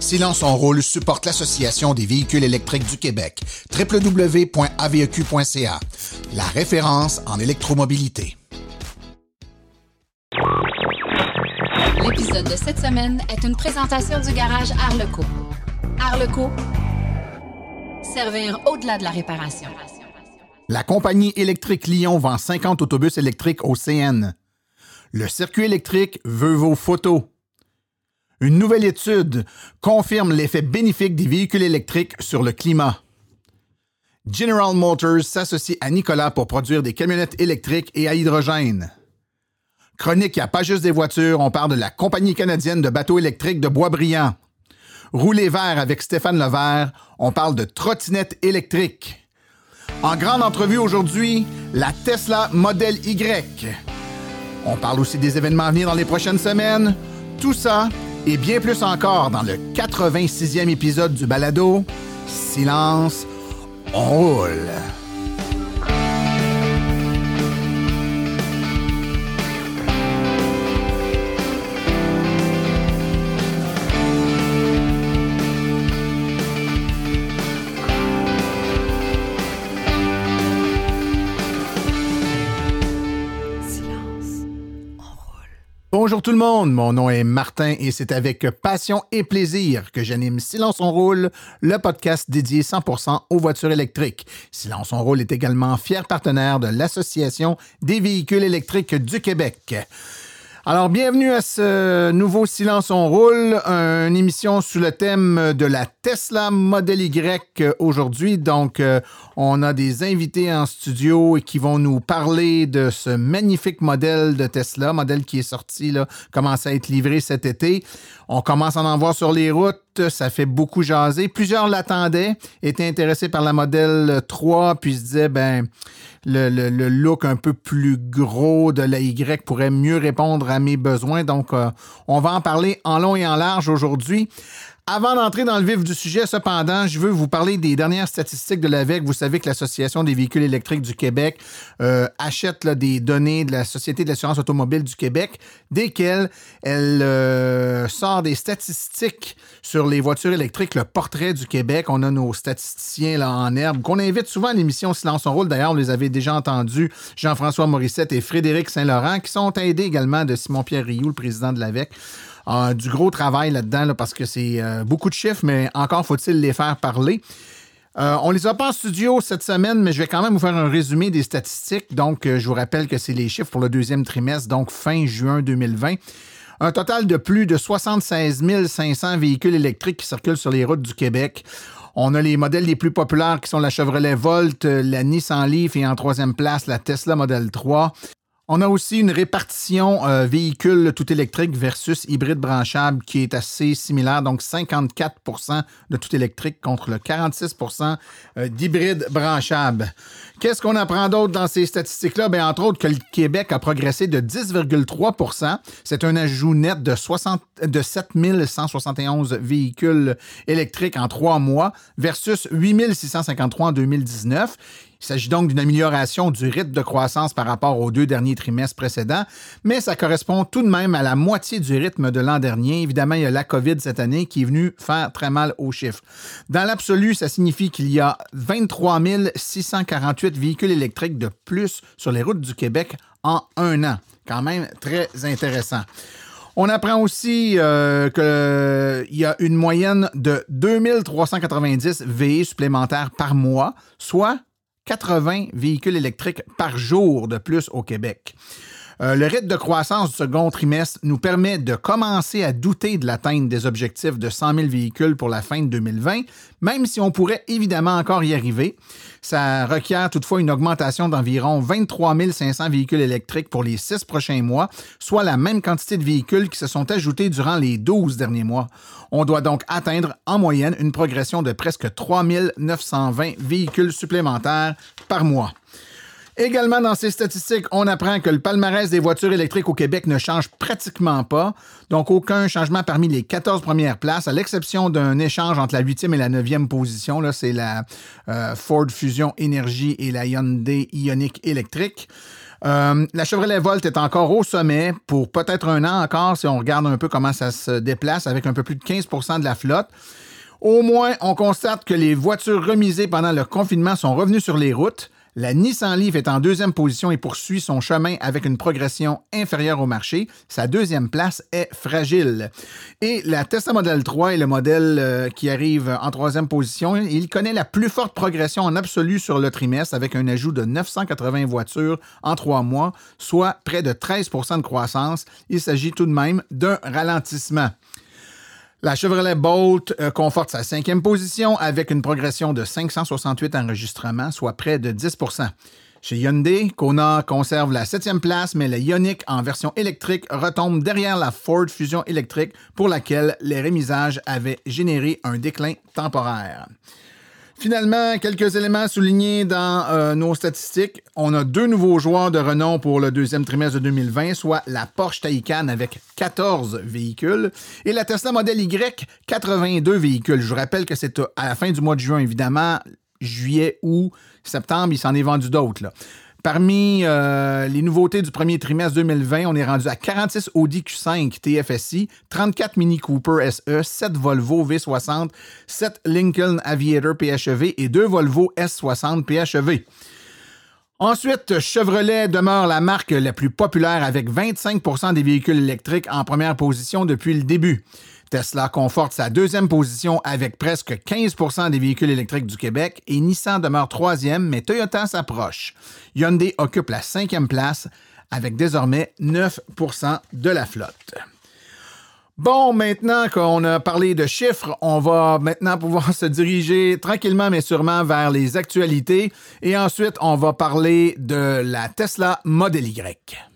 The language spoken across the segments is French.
Silence en rôle supporte l'Association des véhicules électriques du Québec, www.aveq.ca, la référence en électromobilité. L'épisode de cette semaine est une présentation du garage Arleco. Arleco, servir au-delà de la réparation. La compagnie électrique Lyon vend 50 autobus électriques au CN. Le circuit électrique veut vos photos. Une nouvelle étude confirme l'effet bénéfique des véhicules électriques sur le climat. General Motors s'associe à Nicolas pour produire des camionnettes électriques et à hydrogène. Chronique, il n'y a pas juste des voitures, on parle de la compagnie canadienne de bateaux électriques de Boisbriand. Rouler vert avec Stéphane Levert, on parle de trottinette électrique. En grande entrevue aujourd'hui, la Tesla Model Y. On parle aussi des événements à venir dans les prochaines semaines. Tout ça et bien plus encore dans le 86e épisode du balado Silence, on roule. Bonjour tout le monde, mon nom est Martin et c'est avec passion et plaisir que j'anime Silence on roule, le podcast dédié 100% aux voitures électriques. Silence on roule est également fier partenaire de l'Association des véhicules électriques du Québec. Alors, bienvenue à ce nouveau Silence on roule, une émission sous le thème de la Tesla Model Y aujourd'hui. Donc, euh, on a des invités en studio qui vont nous parler de ce magnifique modèle de Tesla, modèle qui est sorti, là, commence à être livré cet été. On commence à en voir sur les routes, ça fait beaucoup jaser. Plusieurs l'attendaient, étaient intéressés par la modèle 3, puis se disaient, ben, le, le, look un peu plus gros de la Y pourrait mieux répondre à mes besoins. Donc, euh, on va en parler en long et en large aujourd'hui. Avant d'entrer dans le vif du sujet, cependant, je veux vous parler des dernières statistiques de l'AVEC. Vous savez que l'Association des véhicules électriques du Québec euh, achète des données de la Société de l'assurance automobile du Québec, desquelles elle euh, sort des statistiques sur les voitures électriques, le portrait du Québec. On a nos statisticiens là, en herbe qu'on invite souvent à l'émission Silence en rôle. D'ailleurs, on les avait déjà entendus, Jean-François Morissette et Frédéric Saint-Laurent, qui sont aidés également de Simon-Pierre Rioux, le président de l'AVEC du gros travail là-dedans parce que c'est euh, beaucoup de chiffres, mais encore faut-il les faire parler. Euh, on les a pas en studio cette semaine, mais je vais quand même vous faire un résumé des statistiques. Donc, euh, je vous rappelle que c'est les chiffres pour le deuxième trimestre, donc fin juin 2020. Un total de plus de 76 500 véhicules électriques qui circulent sur les routes du Québec. On a les modèles les plus populaires qui sont la Chevrolet Volt, la Nissan Leaf et en troisième place la Tesla Model 3. On a aussi une répartition euh, véhicule tout électrique versus hybride branchable qui est assez similaire, donc 54% de tout électrique contre le 46% euh, d'hybride branchable. Qu'est-ce qu'on apprend d'autre dans ces statistiques-là? Bien, entre autres, que le Québec a progressé de 10,3% C'est un ajout net de, 60, de 7 171 véhicules électriques en trois mois versus 8 653 en 2019. Il s'agit donc d'une amélioration du rythme de croissance par rapport aux deux derniers trimestres précédents, mais ça correspond tout de même à la moitié du rythme de l'an dernier. Évidemment, il y a la COVID cette année qui est venue faire très mal aux chiffres. Dans l'absolu, ça signifie qu'il y a 23 648 véhicules électriques de plus sur les routes du Québec en un an. Quand même très intéressant. On apprend aussi euh, qu'il y a une moyenne de 2390 VE supplémentaires par mois, soit 80 véhicules électriques par jour de plus au Québec. Euh, le rythme de croissance du second trimestre nous permet de commencer à douter de l'atteinte des objectifs de 100 000 véhicules pour la fin de 2020, même si on pourrait évidemment encore y arriver. Ça requiert toutefois une augmentation d'environ 23 500 véhicules électriques pour les six prochains mois, soit la même quantité de véhicules qui se sont ajoutés durant les 12 derniers mois. On doit donc atteindre en moyenne une progression de presque 3 920 véhicules supplémentaires par mois. Également, dans ces statistiques, on apprend que le palmarès des voitures électriques au Québec ne change pratiquement pas. Donc, aucun changement parmi les 14 premières places, à l'exception d'un échange entre la 8e et la 9e position. Là, c'est la euh, Ford Fusion Energy et la Hyundai Ioniq électrique. Euh, la Chevrolet Volt est encore au sommet pour peut-être un an encore si on regarde un peu comment ça se déplace avec un peu plus de 15% de la flotte. Au moins, on constate que les voitures remisées pendant le confinement sont revenues sur les routes. La Nissan Leaf est en deuxième position et poursuit son chemin avec une progression inférieure au marché. Sa deuxième place est fragile. Et la Tesla Model 3 est le modèle euh, qui arrive en troisième position. Il connaît la plus forte progression en absolu sur le trimestre avec un ajout de 980 voitures en trois mois, soit près de 13% de croissance. Il s'agit tout de même d'un ralentissement. La Chevrolet Bolt euh, conforte sa cinquième position avec une progression de 568 enregistrements, soit près de 10% chez Hyundai, Kona conserve la septième place, mais la Ioniq en version électrique retombe derrière la Ford Fusion électrique pour laquelle les rémisages avaient généré un déclin temporaire. Finalement, quelques éléments soulignés dans euh, nos statistiques. On a deux nouveaux joueurs de renom pour le deuxième trimestre de 2020, soit la Porsche Taycan avec 14 véhicules et la Tesla Model Y, 82 véhicules. Je vous rappelle que c'est à la fin du mois de juin, évidemment, juillet, août, septembre, il s'en est vendu d'autres. Parmi euh, les nouveautés du premier trimestre 2020, on est rendu à 46 Audi Q5 TFSI, 34 Mini Cooper SE, 7 Volvo V60, 7 Lincoln Aviator PHEV et 2 Volvo S60 PHEV. Ensuite, Chevrolet demeure la marque la plus populaire avec 25% des véhicules électriques en première position depuis le début. Tesla conforte sa deuxième position avec presque 15% des véhicules électriques du Québec et Nissan demeure troisième, mais Toyota s'approche. Hyundai occupe la cinquième place avec désormais 9% de la flotte. Bon, maintenant qu'on a parlé de chiffres, on va maintenant pouvoir se diriger tranquillement mais sûrement vers les actualités et ensuite on va parler de la Tesla Model Y.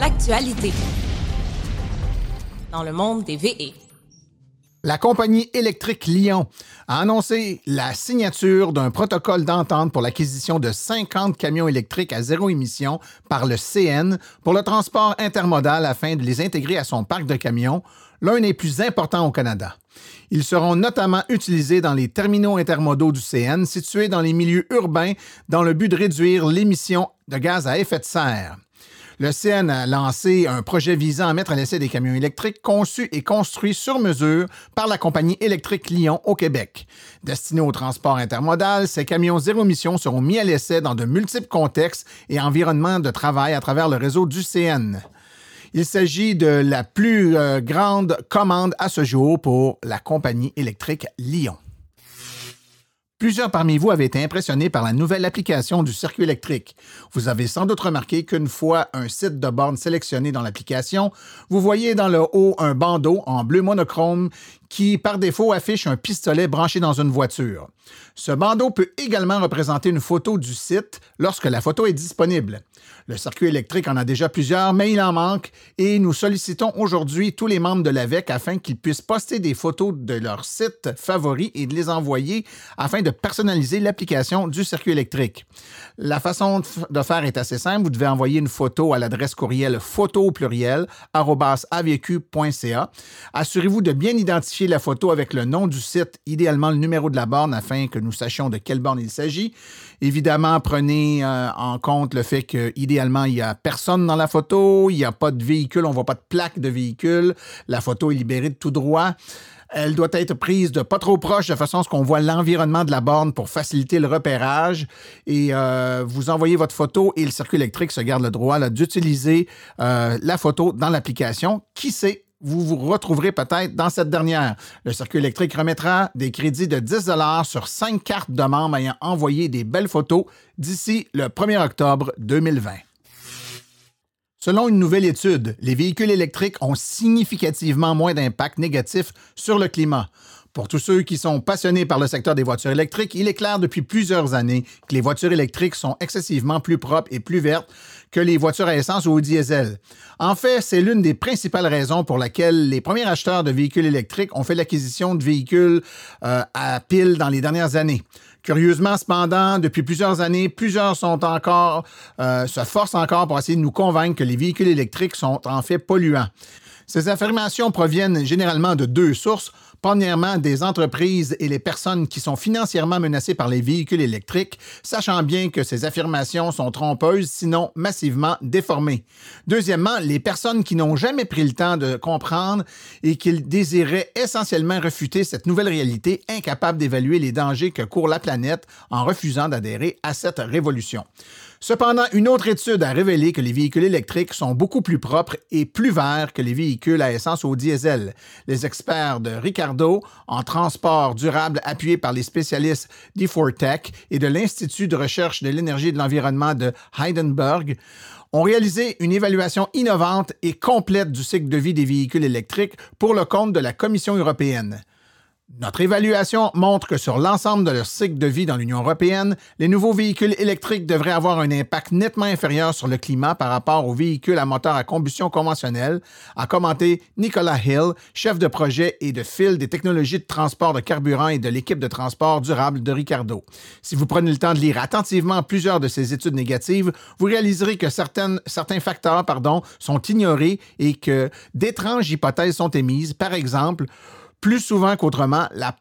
l'actualité dans le monde des VE. La compagnie électrique Lyon a annoncé la signature d'un protocole d'entente pour l'acquisition de 50 camions électriques à zéro émission par le CN pour le transport intermodal afin de les intégrer à son parc de camions, l'un des plus importants au Canada. Ils seront notamment utilisés dans les terminaux intermodaux du CN situés dans les milieux urbains dans le but de réduire l'émission de gaz à effet de serre le CN a lancé un projet visant à mettre à l'essai des camions électriques conçus et construits sur mesure par la compagnie électrique Lyon au Québec. Destinés au transport intermodal, ces camions zéro émission seront mis à l'essai dans de multiples contextes et environnements de travail à travers le réseau du CN. Il s'agit de la plus euh, grande commande à ce jour pour la compagnie électrique Lyon. Plusieurs parmi vous avaient été impressionnés par la nouvelle application du circuit électrique. Vous avez sans doute remarqué qu'une fois un site de borne sélectionné dans l'application, vous voyez dans le haut un bandeau en bleu monochrome qui, par défaut, affiche un pistolet branché dans une voiture. Ce bandeau peut également représenter une photo du site lorsque la photo est disponible. Le circuit électrique en a déjà plusieurs, mais il en manque et nous sollicitons aujourd'hui tous les membres de l'AVEC afin qu'ils puissent poster des photos de leur site favori et de les envoyer afin de personnaliser l'application du circuit électrique. La façon de faire est assez simple. Vous devez envoyer une photo à l'adresse courriel photo pluriel avq.ca. Assurez-vous de bien identifier la photo avec le nom du site, idéalement le numéro de la borne afin que nous sachions de quelle borne il s'agit. Évidemment, prenez euh, en compte le fait qu'idéalement, il n'y a personne dans la photo, il n'y a pas de véhicule, on ne voit pas de plaque de véhicule, la photo est libérée de tout droit. Elle doit être prise de pas trop proche de façon à ce qu'on voit l'environnement de la borne pour faciliter le repérage. Et euh, vous envoyez votre photo et le circuit électrique se garde le droit d'utiliser euh, la photo dans l'application. Qui sait, vous vous retrouverez peut-être dans cette dernière. Le circuit électrique remettra des crédits de 10 sur 5 cartes de membres ayant envoyé des belles photos d'ici le 1er octobre 2020. Selon une nouvelle étude, les véhicules électriques ont significativement moins d'impact négatif sur le climat. Pour tous ceux qui sont passionnés par le secteur des voitures électriques, il est clair depuis plusieurs années que les voitures électriques sont excessivement plus propres et plus vertes que les voitures à essence ou au diesel. En fait, c'est l'une des principales raisons pour laquelle les premiers acheteurs de véhicules électriques ont fait l'acquisition de véhicules euh, à pile dans les dernières années. Curieusement, cependant, depuis plusieurs années, plusieurs sont encore, euh, se forcent encore pour essayer de nous convaincre que les véhicules électriques sont en fait polluants. Ces affirmations proviennent généralement de deux sources. Premièrement, des entreprises et les personnes qui sont financièrement menacées par les véhicules électriques, sachant bien que ces affirmations sont trompeuses, sinon massivement déformées. Deuxièmement, les personnes qui n'ont jamais pris le temps de comprendre et qui désiraient essentiellement refuter cette nouvelle réalité, incapables d'évaluer les dangers que court la planète en refusant d'adhérer à cette révolution. Cependant, une autre étude a révélé que les véhicules électriques sont beaucoup plus propres et plus verts que les véhicules à essence ou diesel. Les experts de Ricardo en transport durable appuyés par les spécialistes d'E4Tech et de l'Institut de recherche de l'énergie et de l'environnement de Heidelberg ont réalisé une évaluation innovante et complète du cycle de vie des véhicules électriques pour le compte de la Commission européenne. Notre évaluation montre que sur l'ensemble de leur cycle de vie dans l'Union européenne, les nouveaux véhicules électriques devraient avoir un impact nettement inférieur sur le climat par rapport aux véhicules à moteur à combustion conventionnelle, a commenté Nicolas Hill, chef de projet et de fil des technologies de transport de carburant et de l'équipe de transport durable de Ricardo. Si vous prenez le temps de lire attentivement plusieurs de ces études négatives, vous réaliserez que certains facteurs sont ignorés et que d'étranges hypothèses sont émises. Par exemple, plus souvent qu'autrement, la,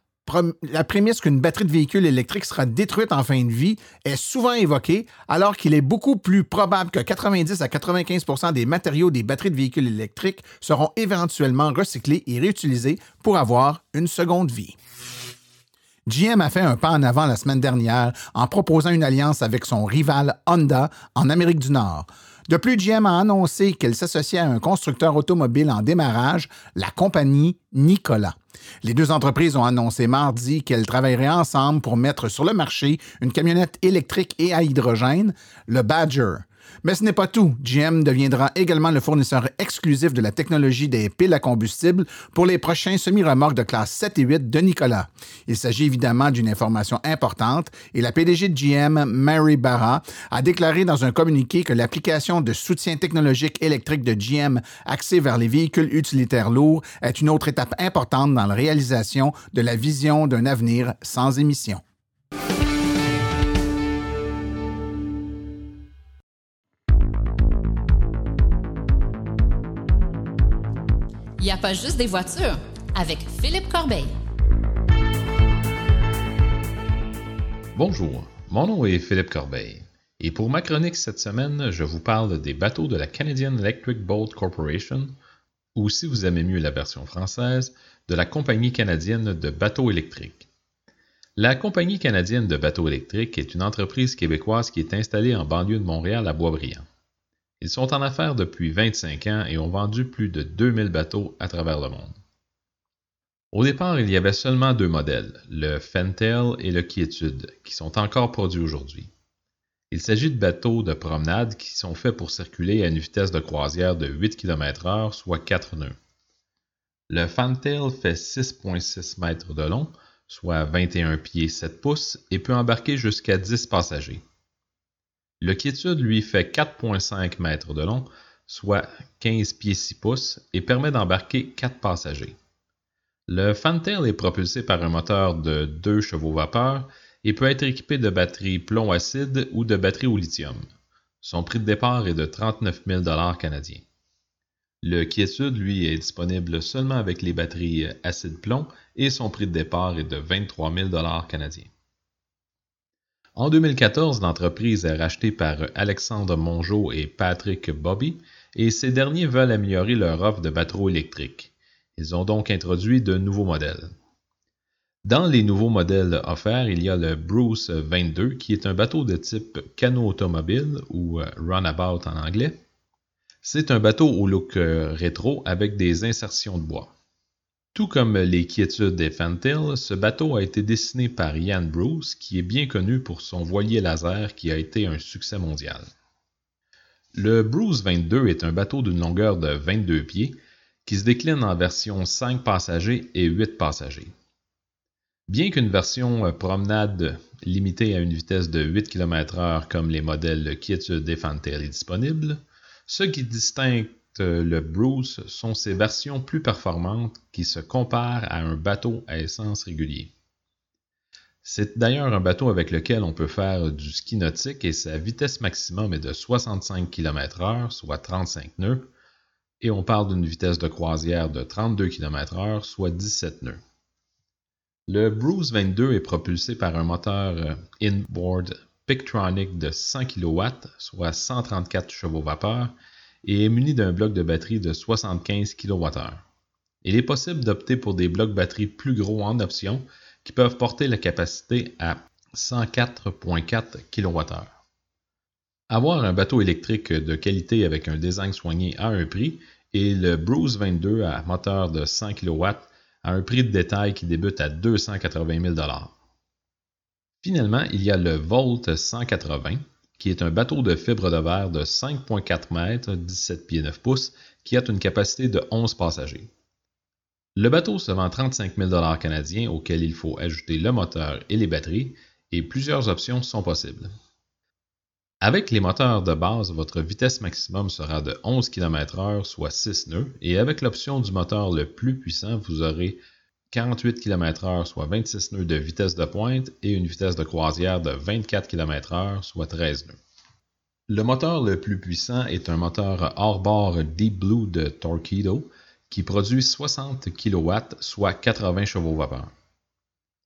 prémisse qu'une batterie de véhicule électrique sera détruite en fin de vie est souvent évoquée, alors qu'il est beaucoup plus probable que 90 à 95% des matériaux des batteries de véhicules électriques seront éventuellement recyclés et réutilisés pour avoir une seconde vie. GM a fait un pas en avant la semaine dernière en proposant une alliance avec son rival Honda en Amérique du Nord. De plus, GM a annoncé qu'elle s'associait à un constructeur automobile en démarrage, la compagnie Nikola. Les deux entreprises ont annoncé mardi qu'elles travailleraient ensemble pour mettre sur le marché une camionnette électrique et à hydrogène, le Badger. Mais ce n'est pas tout. GM deviendra également le fournisseur exclusif de la technologie des piles à combustible pour les prochains semi-remorques de classe 7 et 8 de Nicolas. Il s'agit évidemment d'une information importante et la PDG de GM, Mary Barra, a déclaré dans un communiqué que l'application de soutien technologique électrique de GM axée vers les véhicules utilitaires lourds est une autre étape importante dans la réalisation de la vision d'un avenir sans émissions. Il n'y a pas juste des voitures avec Philippe Corbeil. Bonjour, mon nom est Philippe Corbeil. Et pour ma chronique cette semaine, je vous parle des bateaux de la Canadian Electric Boat Corporation, ou si vous aimez mieux la version française, de la Compagnie canadienne de bateaux électriques. La Compagnie canadienne de bateaux électriques est une entreprise québécoise qui est installée en banlieue de Montréal à Boisbriand. Ils sont en affaires depuis 25 ans et ont vendu plus de 2000 bateaux à travers le monde. Au départ, il y avait seulement deux modèles, le Fentail et le Quiétude, qui sont encore produits aujourd'hui. Il s'agit de bateaux de promenade qui sont faits pour circuler à une vitesse de croisière de 8 km/h, soit 4 nœuds. Le Fantail fait 6,6 mètres de long, soit 21 pieds 7 pouces, et peut embarquer jusqu'à 10 passagers. Le quiétude, lui, fait 4,5 mètres de long, soit 15 pieds 6 pouces, et permet d'embarquer 4 passagers. Le Fantail est propulsé par un moteur de 2 chevaux vapeur et peut être équipé de batteries plomb acide ou de batteries au lithium. Son prix de départ est de 39 000 canadiens. Le Quiétude, lui, est disponible seulement avec les batteries acide plomb et son prix de départ est de 23 000 canadiens. En 2014, l'entreprise est rachetée par Alexandre Mongeau et Patrick Bobby, et ces derniers veulent améliorer leur offre de bateaux électriques. Ils ont donc introduit de nouveaux modèles. Dans les nouveaux modèles offerts, il y a le Bruce 22, qui est un bateau de type canot automobile ou runabout en anglais. C'est un bateau au look rétro avec des insertions de bois. Tout comme les quiétudes des ce bateau a été dessiné par Ian Bruce, qui est bien connu pour son voilier laser qui a été un succès mondial. Le Bruce 22 est un bateau d'une longueur de 22 pieds qui se décline en version 5 passagers et 8 passagers. Bien qu'une version promenade limitée à une vitesse de 8 km/h comme les modèles Quiétude et Fantail est disponible, ce qui distingue le Bruce sont ses versions plus performantes qui se comparent à un bateau à essence régulier. C'est d'ailleurs un bateau avec lequel on peut faire du ski nautique et sa vitesse maximum est de 65 km/h, soit 35 nœuds, et on parle d'une vitesse de croisière de 32 km/h, soit 17 nœuds. Le Bruce 22 est propulsé par un moteur euh, inboard Pictronic de 100 kW, soit 134 chevaux vapeur, et est muni d'un bloc de batterie de 75 kWh. Il est possible d'opter pour des blocs batterie plus gros en option qui peuvent porter la capacité à 104.4 kWh. Avoir un bateau électrique de qualité avec un design soigné à un prix et le Bruce 22 à moteur de 100 kW à un prix de détail qui débute à 280 000 Finalement, il y a le Volt 180, qui est un bateau de fibre de verre de 5,4 mètres, 17 pieds 9 pouces, qui a une capacité de 11 passagers. Le bateau se vend 35 000 canadiens auquel il faut ajouter le moteur et les batteries, et plusieurs options sont possibles. Avec les moteurs de base, votre vitesse maximum sera de 11 km/h, soit 6 nœuds, et avec l'option du moteur le plus puissant, vous aurez 48 km/h, soit 26 nœuds de vitesse de pointe, et une vitesse de croisière de 24 km/h, soit 13 nœuds. Le moteur le plus puissant est un moteur hors-bord Deep Blue de Torpedo qui produit 60 kW, soit 80 chevaux vapeur.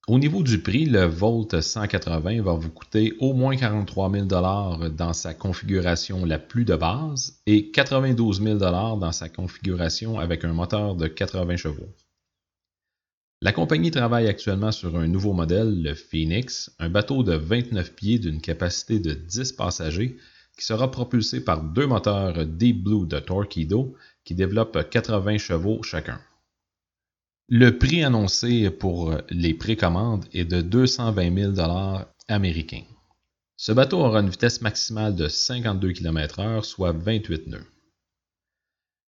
Au niveau du prix, le Volt 180 va vous coûter au moins 43 000 dans sa configuration la plus de base et 92 000 dans sa configuration avec un moteur de 80 chevaux. La compagnie travaille actuellement sur un nouveau modèle, le Phoenix, un bateau de 29 pieds d'une capacité de 10 passagers qui sera propulsé par deux moteurs Deep Blue de Torpedo qui développent 80 chevaux chacun. Le prix annoncé pour les précommandes est de 220 000 américains. Ce bateau aura une vitesse maximale de 52 km/h, soit 28 nœuds.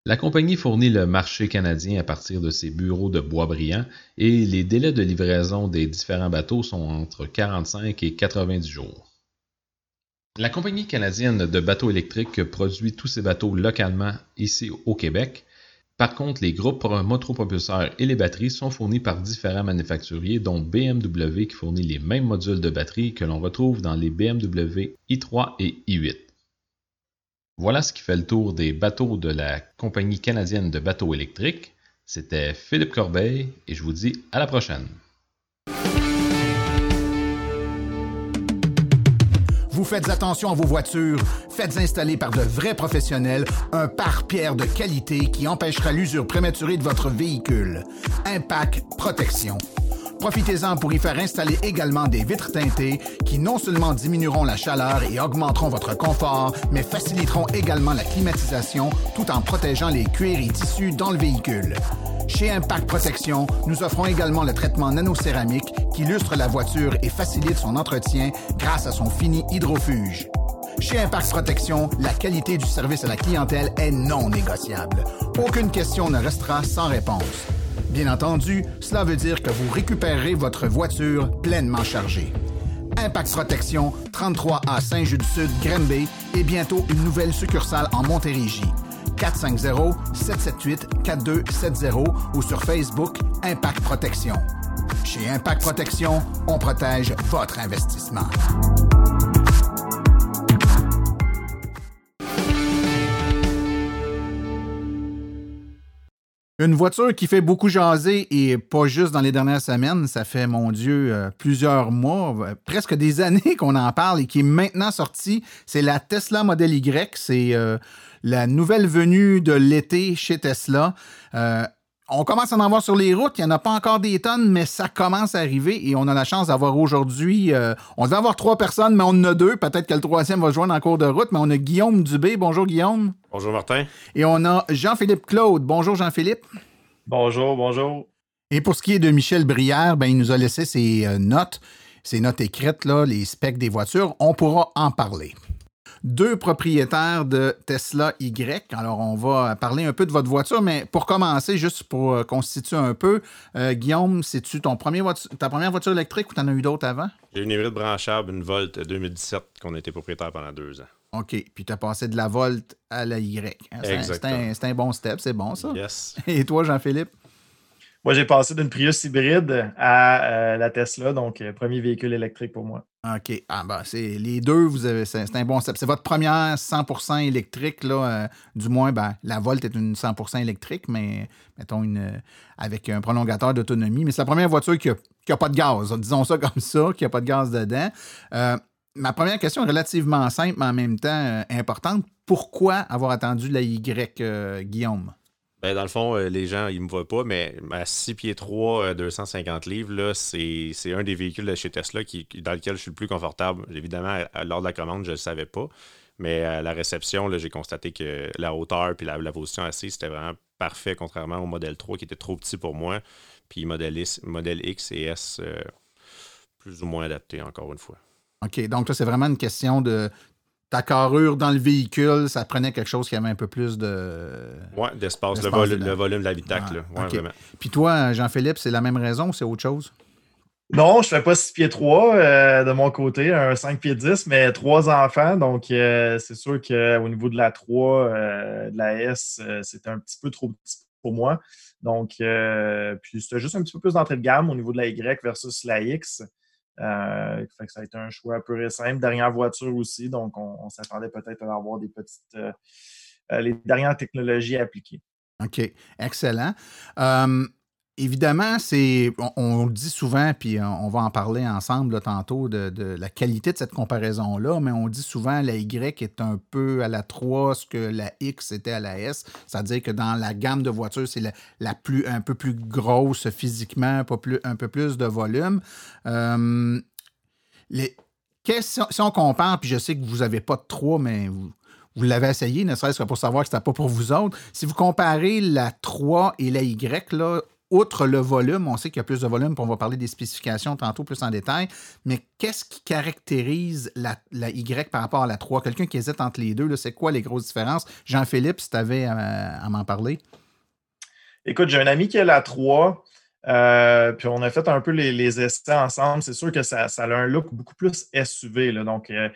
La compagnie fournit le marché canadien à partir de ses bureaux de Boisbriand et les délais de livraison des différents bateaux sont entre 45 et 90 jours. La compagnie canadienne de bateaux électriques produit tous ses bateaux localement ici au Québec. Par contre, les groupes motopropulseurs et les batteries sont fournis par différents manufacturiers, dont BMW qui fournit les mêmes modules de batterie que l'on retrouve dans les BMW i3 et i8. Voilà ce qui fait le tour des bateaux de la compagnie canadienne de bateaux électriques. C'était Philippe Corbeil et je vous dis à la prochaine. Vous faites attention à vos voitures, faites installer par de vrais professionnels un pare-pierre de qualité qui empêchera l'usure prématurée de votre véhicule. Impact Protection. Profitez-en pour y faire installer également des vitres teintées qui non seulement diminueront la chaleur et augmenteront votre confort, mais faciliteront également la climatisation tout en protégeant les cuirs et tissus dans le véhicule. Chez Impact Protection, nous offrons également le traitement nanocéramique qui illustre la voiture et facilite son entretien grâce à son fini hydrofuge. Chez Impact Protection, la qualité du service à la clientèle est non négociable. Aucune question ne restera sans réponse. Bien entendu, cela veut dire que vous récupérerez votre voiture pleinement chargée. Impact Protection, 33 à Saint-Just-du-Sud, Granby et bientôt une nouvelle succursale en Montérégie. 450-778-4270 ou sur Facebook Impact Protection. Chez Impact Protection, on protège votre investissement. Une voiture qui fait beaucoup jaser et pas juste dans les dernières semaines, ça fait, mon Dieu, euh, plusieurs mois, euh, presque des années qu'on en parle et qui est maintenant sortie, c'est la Tesla Model Y. C'est euh, la nouvelle venue de l'été chez Tesla. On commence à en avoir sur les routes. Il n'y en a pas encore des tonnes, mais ça commence à arriver et on a la chance d'avoir aujourd'hui. on devait avoir trois personnes, mais on en a deux. Peut-être que le troisième va joindre en cours de route, mais on a Guillaume Dubé. Bonjour, Guillaume. Bonjour, Martin. Et on a Jean-Philippe Claude. Bonjour, Jean-Philippe. Bonjour, bonjour. Et pour ce qui est de Michel Brière, ben, il nous a laissé ses notes, ses notes écrites, là, les specs des voitures. On pourra en parler deux propriétaires de Tesla Y. Alors, on va parler un peu de votre voiture, mais pour commencer, juste pour euh, constituer un peu, euh, Guillaume, c'est-tu ton premier ta première voiture électrique ou tu en as eu d'autres avant? J'ai une hybride branchable, une Volt 2017 qu'on a été propriétaire pendant deux ans. OK. Puis tu as passé de la Volt à la Y. Hein, c'est un, un, bon step, c'est bon ça? Yes. Et toi, Jean-Philippe? Moi, j'ai passé d'une Prius hybride à euh, la Tesla, donc premier véhicule électrique pour moi. OK. Ah ben, c'est les deux, vous avez c'est un bon step. C'est votre première 100% électrique là, euh, du moins ben la Volt est une 100% électrique mais mettons une avec un prolongateur d'autonomie, mais c'est la première voiture qui a, a pas de gaz. Disons ça comme ça, qu'il n'y a pas de gaz dedans. Euh, ma première question est relativement simple, mais en même temps euh, importante. Pourquoi avoir attendu la Y, Guillaume? Ben, dans le fond, les gens, ils me voient pas, mais à 6 pieds 3, 250 livres, là, c'est, un des véhicules de chez Tesla qui, dans lequel je suis le plus confortable. Évidemment, lors de la commande, je ne le savais pas. Mais à la réception, j'ai constaté que la hauteur et la, position assise, c'était vraiment parfait, contrairement au modèle 3 qui était trop petit pour moi. Puis modèle, modèle X et S, euh, plus ou moins adapté, encore une fois. OK, donc là, c'est vraiment une question de ta carrure dans le véhicule, ça prenait quelque chose qui avait un peu plus de. Oui, d'espace, le, volume de l'habitacle. Ouais, Puis toi, Jean-Philippe, c'est la même raison ou c'est autre chose? Non, je fais pas 6 pieds 3 euh, de mon côté, un 5 pieds 10, mais trois enfants. Donc, euh, c'est sûr qu'au niveau de la 3, euh, de la S, c'était un petit peu trop petit pour moi. Donc, puis c'était juste un petit peu plus d'entrée de gamme au niveau de la Y versus la X. fait que ça a été un choix peu et simple. Dernière voiture aussi, donc on, s'attendait peut-être à avoir des petites. les dernières technologies appliquées. OK, excellent évidemment, c'est, on, dit souvent, puis on va en parler ensemble tantôt de, la qualité de cette comparaison-là, mais on dit souvent la Y est un peu à la 3 ce que la X était à la S. C'est-à-dire que dans la gamme de voitures, c'est un peu plus grosse physiquement, un peu plus de volume. Euh, les, si on compare, puis je sais que vous n'avez pas de 3, mais vous, vous l'avez essayé, ne serait-ce que pour savoir que ce n'était pas pour vous autres. Si vous comparez la 3 et la Y, là, outre le volume, on sait qu'il y a plus de volume, puis on va parler des spécifications tantôt plus en détail, mais qu'est-ce qui caractérise la, Y par rapport à la 3? Quelqu'un qui hésite entre les deux, c'est quoi les grosses différences? Jean-Philippe, si tu avais à, m'en parler. Écoute, j'ai un ami qui a la 3. Euh, puis on a fait un peu les, essais ensemble. C'est sûr que ça, a un look beaucoup plus SUV. donc, euh,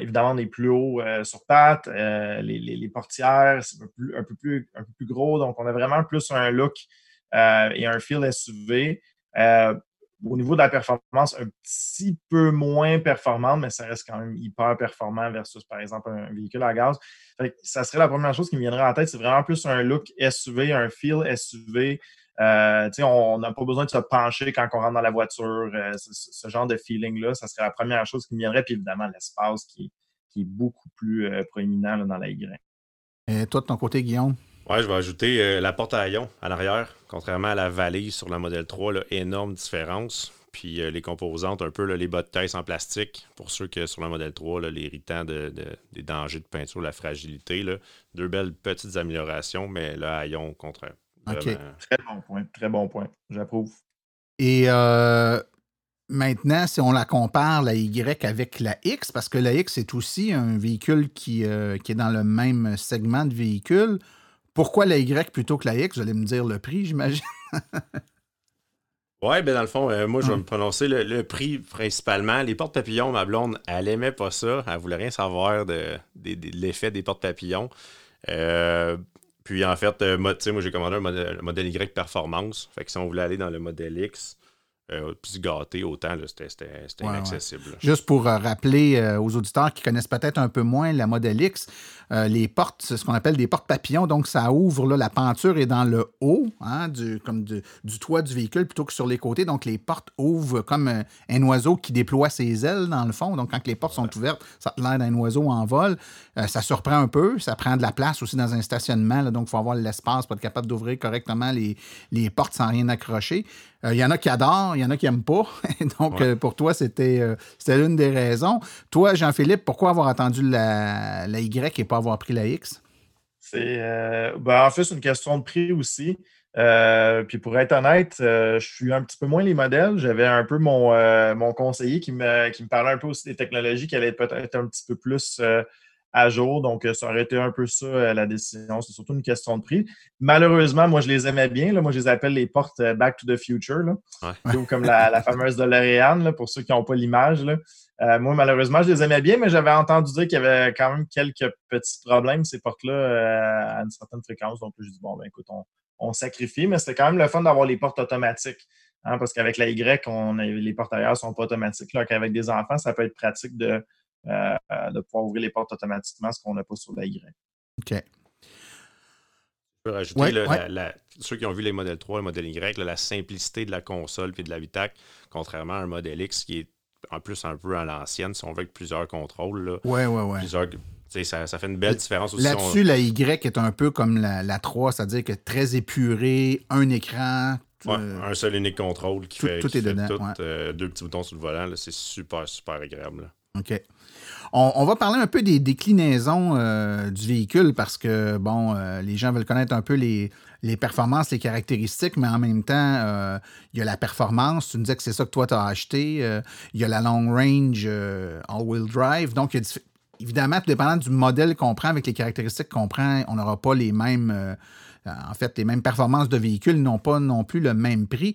évidemment, on est plus haut euh, sur pattes. Les, portières, c'est un, peu plus, gros. Donc, on a vraiment plus un look euh, et un feel SUV. Euh, au niveau de la performance, un petit peu moins performante, mais ça reste quand même hyper performant versus, par exemple, un véhicule à gaz. ça serait la première chose qui me viendrait en tête. C'est vraiment plus un look SUV, un feel SUV. Euh, on n'a pas besoin de se pencher quand on rentre dans la voiture. ce, genre de feeling-là, ça serait la première chose qui me viendrait. Puis évidemment, l'espace qui, est beaucoup plus proéminent dans la Y. Et toi, de ton côté, Guillaume? Ouais, je vais ajouter euh, la porte à haillons à l'arrière, contrairement à la valise sur la modèle 3, là, énorme différence. Puis euh, les composantes, un peu les bottes de taille en plastique, pour ceux que sur la modèle 3, l'héritant de, des dangers de peinture, la fragilité. Là. Deux belles petites améliorations, mais le haillon, au contraire. OK. Très bon point, très bon point. J'approuve. Et euh, maintenant, si on la compare, la Y avec la X, parce que la X est aussi un véhicule qui, qui est dans le même segment de véhicule, pourquoi la Y plutôt que la X? Vous allez me dire le prix, j'imagine. ouais, ben dans le fond, euh, moi, je vais hum. me prononcer le, prix principalement. Les portes papillons, ma blonde, elle aimait pas ça. Elle voulait rien savoir de, l'effet des portes papillons. Euh, puis en fait, euh, moi, j'ai commandé un modèle, modèle, Y performance. Fait que si on voulait aller dans le modèle X, euh, plus gâté, autant c'était inaccessible. Juste pour euh, rappeler euh, aux auditeurs qui connaissent peut-être un peu moins la Model X, les portes, c'est ce qu'on appelle des portes papillons, donc ça ouvre, là, la peinture est dans le haut, hein, du, comme du, toit du véhicule plutôt que sur les côtés, donc les portes ouvrent comme un oiseau qui déploie ses ailes dans le fond, donc quand les portes sont ouvertes, ça a l'air d'un oiseau en vol, ça surprend un peu, ça prend de la place aussi dans un stationnement, donc il faut avoir l'espace pour être capable d'ouvrir correctement les, les portes sans rien accrocher. Il y en a qui adorent, il y en a qui n'aiment pas. Donc, euh, pour toi, c'était euh, c'était l'une des raisons. Toi, Jean-Philippe, pourquoi avoir attendu la, la, Y et pas avoir pris la X? C'est euh, ben, en fait, c'est une question de prix aussi. puis pour être honnête, je suis un petit peu moins les modèles. J'avais un peu mon, mon conseiller qui me, qui me parlait un peu aussi des technologies qui allaient peut-être un petit peu plus à jour. Donc, euh, ça aurait été un peu ça euh, la décision. C'est surtout une question de prix. Malheureusement, moi, je les aimais bien. Là. Moi, je les appelle les portes euh, Back to the Future. Là. comme la, la fameuse DeLorean, pour ceux qui n'ont pas l'image. moi, malheureusement, je les aimais bien, mais j'avais entendu dire qu'il y avait quand même quelques petits problèmes, ces portes-là, à une certaine fréquence. Donc, je dis, bon, ben écoute, on, sacrifie, mais c'était quand même le fun d'avoir les portes automatiques. Hein, parce qu'avec la Y, on les portes arrière ne sont pas automatiques. Là, qu'avec des enfants, ça peut être pratique de de pouvoir ouvrir les portes automatiquement, ce qu'on n'a pas sur la Y. OK. Je peux rajouter Ouais, là, ouais. la- la- ceux qui ont vu les modèles 3 et le modèle Y, là, la simplicité de la console et de l'habitacle, contrairement à un modèle X qui est en plus un peu à l'ancienne, si on veut avec plusieurs contrôles. Là, Ouais, ouais, ouais. plusieurs, tu sais, ça, ça fait une belle différence aussi. Là-dessus, la Y est un peu comme la, la 3, c'est-à-dire que très épuré, un écran. Ouais, euh, un seul unique contrôle qui tout- fait, tout qui est fait dedans, tout, ouais. euh, deux petits boutons sur le volant. là, C'est super, super agréable. OK. On, va parler un peu des déclinaisons euh, du véhicule parce que, bon, euh, les gens veulent connaître un peu les, performances, les caractéristiques, mais en même temps, euh, il y a la performance. Tu me disais que c'est ça que toi, tu as acheté. Il y a la long range all-wheel drive. Donc, il y évidemment, tout dépendant du modèle qu'on prend, avec les caractéristiques qu'on prend, on n'aura pas les mêmes. en fait, les mêmes performances de véhicule n'ont pas non plus le même prix.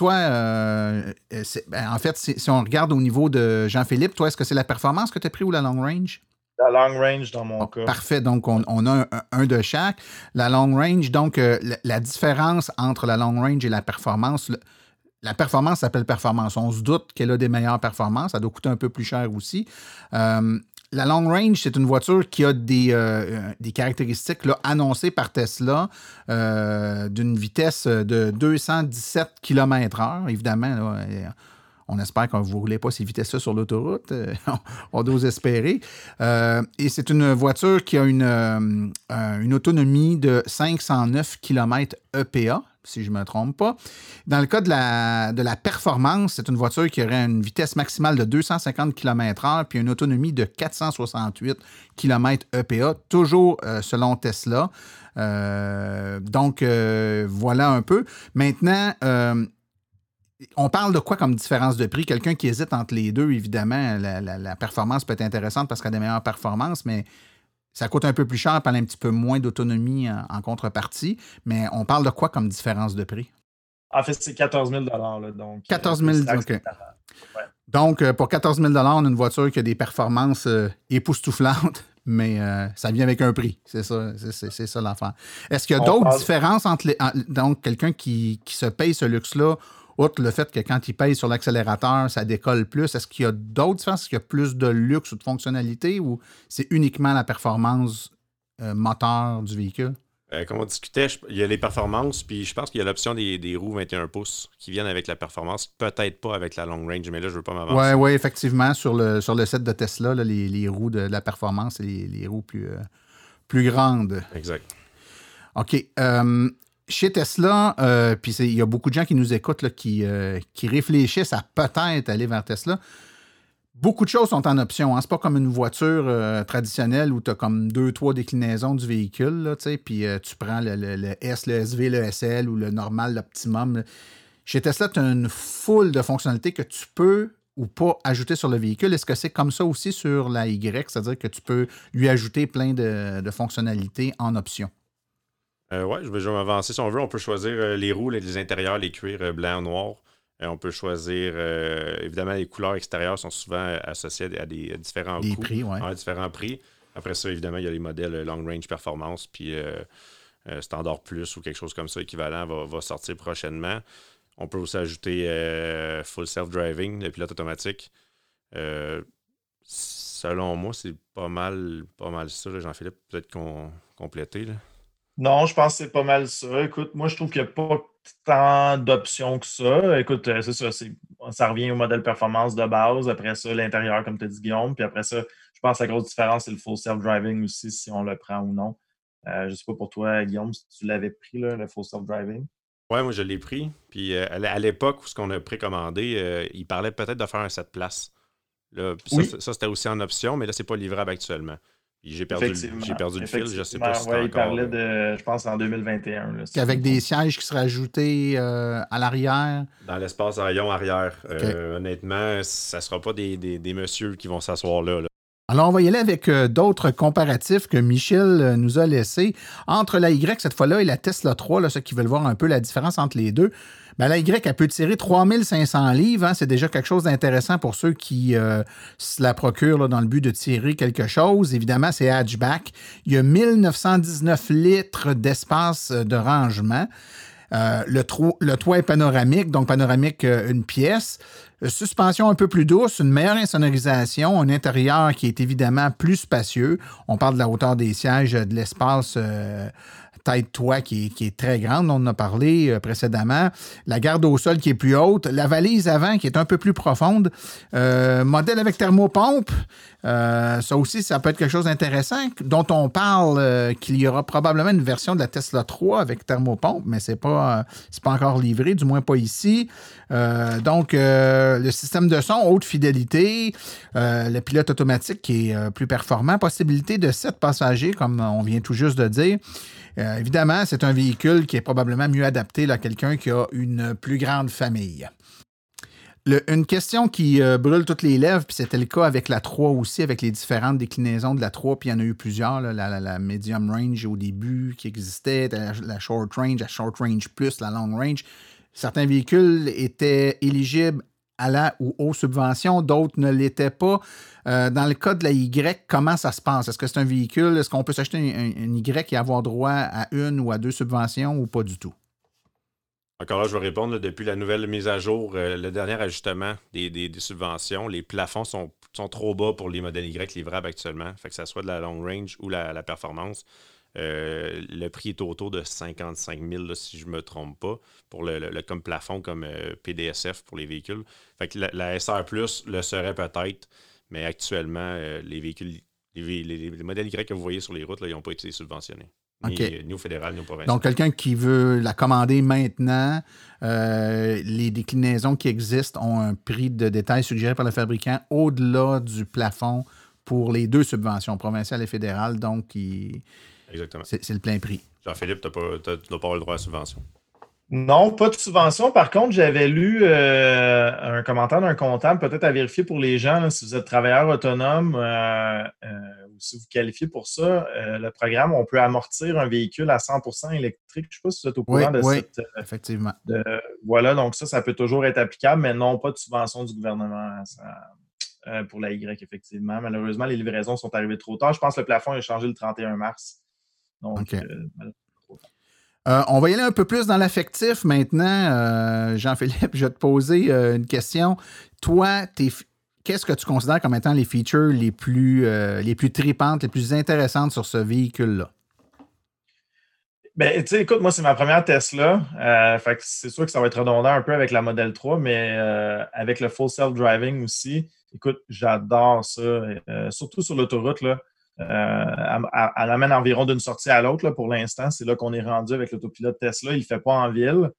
Toi, euh, euh, ben, en fait, si, on regarde au niveau de Jean-Philippe, toi, est-ce que c'est la performance que tu as pris ou la long range? La long range dans mon cas. parfait. Donc, on, on a un, un de chaque. La long range, donc, euh, la, la différence entre la long range et la performance, le- la performance s'appelle performance. On se doute qu'elle a des meilleures performances. Ça doit coûter un peu plus cher aussi. Euh, la long range, c'est une voiture qui a des, euh, des caractéristiques annoncées par Tesla euh, d'une vitesse de 217 km/h. Évidemment, là, euh, on espère vous ne roulez pas ces vitesses-là sur l'autoroute. Euh, on doit espérer. Euh, et c'est une voiture qui a une, euh, autonomie de 509 km EPA, si je ne me trompe pas. Dans le cas de la, de la performance, c'est une voiture qui aurait une vitesse maximale de 250 km/h puis une autonomie de 468 km EPA, toujours selon Tesla. Donc, voilà un peu. Maintenant, on parle de quoi comme différence de prix? Quelqu'un qui hésite entre les deux, évidemment, la, la- la performance peut être intéressante parce qu'elle a des meilleures performances, mais ça coûte un peu plus cher, par un petit peu moins d'autonomie en, en contrepartie. Mais on parle de quoi comme différence de prix? En fait, c'est 14 000 là, donc, 14 euh, 000, plus taxes, OK. Ouais. Donc, euh, pour 14 000 on a une voiture qui a des performances euh, époustouflantes, mais euh, ça vient avec un prix. C'est ça, c'est- ça l'affaire. Est-ce qu'il y a d'autres parle- différences entre les. en- donc, quelqu'un qui, qui se paye ce luxe-là, outre le fait que quand il paye sur l'accélérateur, ça décolle plus, est-ce qu'il y a d'autres différences? Est-ce qu'il y a plus de luxe ou de fonctionnalité ou c'est uniquement la performance euh, moteur du véhicule? Euh, comme on discutait, je- il y a les performances, puis je pense qu'il y a l'option des, des roues 21 pouces qui viennent avec la performance, peut-être pas avec la long range, mais là, je veux pas m'avancer. Oui, oui, effectivement. Sur le, sur le set de Tesla, là, les, les roues de la performance, les, les roues plus, euh, plus grandes. Exact. OK. Euh, chez Tesla, euh, puis il y a beaucoup de gens qui nous écoutent là, qui, euh, qui réfléchissent à peut-être aller vers Tesla. Beaucoup de choses sont en option. Hein. C'est pas comme une voiture euh, traditionnelle où tu as comme deux, trois déclinaisons du véhicule, puis tu prends le, le- S, le SV, le SL ou le normal, l'optimum. Chez Tesla, tu as une foule de fonctionnalités que tu peux ou pas ajouter sur le véhicule. Est-ce que c'est comme ça aussi sur la Y, c'est-à-dire que tu peux lui ajouter plein de fonctionnalités en option? Euh, ouais, je vais, je vais m'avancer si on veut. On peut choisir euh, les roues, les, les intérieurs, les cuirs euh, blanc, noir. Euh, on peut choisir, euh, évidemment, les couleurs extérieures sont souvent associées à des à différents Des coûts. prix, ouais. Ouais, différents prix. Après ça, évidemment, il y a les modèles Long Range Performance, puis Standard Plus ou quelque chose comme ça équivalent va, va sortir prochainement. On peut aussi ajouter Full Self-Driving, le pilote automatique. Selon moi, c'est pas mal, pas mal ça, Jean-Philippe. Peut-être qu'on compléter. Là. Non, je pense que c'est pas mal ça. Écoute, moi, je trouve qu'il n'y a pas tant d'options que ça. Écoute, euh, c'est ça, ça revient au modèle performance de base. Après ça, l'intérieur, comme tu as dit, Guillaume. Puis après ça, je pense que la grosse différence, c'est le full self-driving aussi, si on le prend ou non. Euh, je ne sais pas pour toi, Guillaume, si tu l'avais pris, là, le full self-driving? Ouais, moi je l'ai pris. Puis euh, à l'époque où ce qu'on a précommandé, il parlait peut-être de faire un 7 places. Là, ça, Oui. ça, c'était aussi en option, mais là, c'est pas livrable actuellement. J'ai perdu, j'ai perdu le fil, je sais pas si ouais, il encore. parlait de, je pense, en 2021. là, si Avec des sièges qui seraient ajoutés euh, à l'arrière? Dans l'espace rayon arrière. Euh, honnêtement, ça sera pas des, des, des messieurs qui vont s'asseoir là, là. Alors, on va y aller avec euh, d'autres comparatifs que Michel euh, nous a laissés. Entre la Y, cette fois-là, et la Tesla 3, là, ceux qui veulent voir un peu la différence entre les deux, ben, la Y, elle peut tirer 3500 livres. hein. c'est déjà quelque chose d'intéressant pour ceux qui euh, se la procurent dans le but de tirer quelque chose. Évidemment, c'est hatchback. Il y a 1919 litres d'espace euh, de rangement. Euh, le, toit est panoramique, donc panoramique une pièce. Suspension un peu plus douce, une meilleure insonorisation, un intérieur qui est évidemment plus spacieux. On parle de la hauteur des sièges, de l'espace tête toit qui est, qui est, très grande, on en a parlé précédemment, la garde au sol qui est plus haute, la valise avant qui est un peu plus profonde, modèle avec thermopompe, ça aussi, ça peut être quelque chose d'intéressant, dont on parle qu'il y aura probablement une version de la Tesla 3 avec thermopompe, mais c'est pas, pas encore livré, du moins pas ici. donc, le système de son, haute fidélité, le pilote automatique qui est plus performant, possibilité de 7 passagers, comme on vient tout juste de dire. Euh, évidemment, c'est un véhicule qui est probablement mieux adapté à quelqu'un qui a une plus grande famille. une question qui euh, brûle toutes les lèvres, puis c'était le cas avec la 3 aussi, avec les différentes déclinaisons de la 3, puis il y en a eu plusieurs, la, medium range au début qui existait, la, short range, la short range plus, la long range. Certains véhicules étaient éligibles à la ou aux subventions, d'autres ne l'étaient pas. Euh, dans le cas de la Y, comment ça se passe? Est-ce que c'est un véhicule? Est-ce qu'on peut s'acheter un, Y et avoir droit à une ou à deux subventions ou pas du tout? Encore là, je vais répondre. depuis la nouvelle mise à jour, euh, le dernier ajustement des, subventions, les plafonds sont, trop bas pour les modèles Y livrables actuellement. Que ça soit de la long range ou la performance. Euh, le prix est autour de 55 000, si je ne me trompe pas, pour le, comme plafond, comme euh, PDSF pour les véhicules. Fait que la, SR Plus le serait peut-être, mais actuellement, euh, les véhicules, les, modèles Y que vous voyez sur les routes, ils n'ont pas été subventionnés. Ni, au fédéral, ni au provincial. Donc, quelqu'un qui veut la commander maintenant, les déclinaisons qui existent ont un prix de détail suggéré par le fabricant au-delà du plafond pour les deux subventions, provinciales et fédérales. Donc, il, Exactement. C'est le plein prix. Jean-Philippe, tu n'as pas, le droit à la subvention. Non, pas de subvention. Par contre, j'avais lu euh, un commentaire d'un comptable, peut-être à vérifier pour les gens, si vous êtes travailleur autonome euh, euh, ou si vous qualifiez pour ça, le programme, on peut amortir un véhicule à 100% électrique. Je ne sais pas si vous êtes au courant de oui, effectivement. voilà, donc ça, ça peut toujours être applicable, mais non, pas de subvention du gouvernement pour la Y, effectivement. Malheureusement, les livraisons sont arrivées trop tard. Je pense que le plafond a changé le 31 mars. Donc, euh, euh, on va y aller un peu plus dans l'affectif maintenant. Euh, Jean-Philippe, je vais te poser une question. Toi, qu'est-ce que tu considères comme étant les features les plus, les plus tripantes, les plus intéressantes sur ce véhicule-là? Ben, tu sais, écoute, moi, c'est ma première Tesla. fait c'est sûr que ça va être redondant un peu avec la Model 3, mais avec le full self-driving aussi, écoute, j'adore ça. surtout sur l'autoroute, là. Euh, elle, amène environ d'une sortie à l'autre pour l'instant. C'est là qu'on est rendu avec l'autopilote Tesla. Il ne fait pas en ville.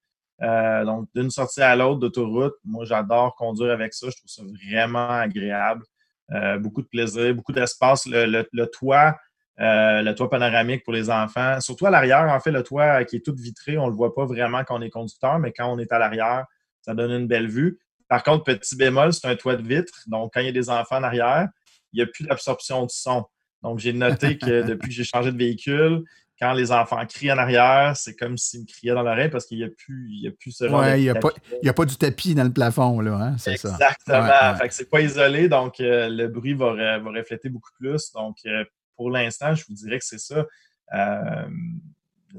Euh, donc, d'une sortie à l'autre d'autoroute, moi, j'adore conduire avec ça. Je trouve ça vraiment agréable. Euh, beaucoup de plaisir, beaucoup d'espace. Le, toit, le toit panoramique pour les enfants. Surtout à l'arrière, en fait, le toit qui est tout vitré, on ne le voit pas vraiment quand on est conducteur, mais quand on est à l'arrière, ça donne une belle vue. Par contre, petit bémol, c'est un toit de vitre. Donc, quand il y a des enfants en arrière, il n'y a plus d'absorption de son. Donc, j'ai noté que depuis que j'ai changé de véhicule, quand les enfants crient en arrière, c'est comme s'ils me criaient dans l'oreille parce qu'il n'y a, plus, il y a plus ce genre il n'y a, a, pas du tapis dans le plafond, là, hein? c'est ça. Exactement. Fait que c'est pas isolé, donc euh, le bruit va, va, refléter beaucoup plus. Donc, euh, pour l'instant, je vous dirais que c'est ça. Euh,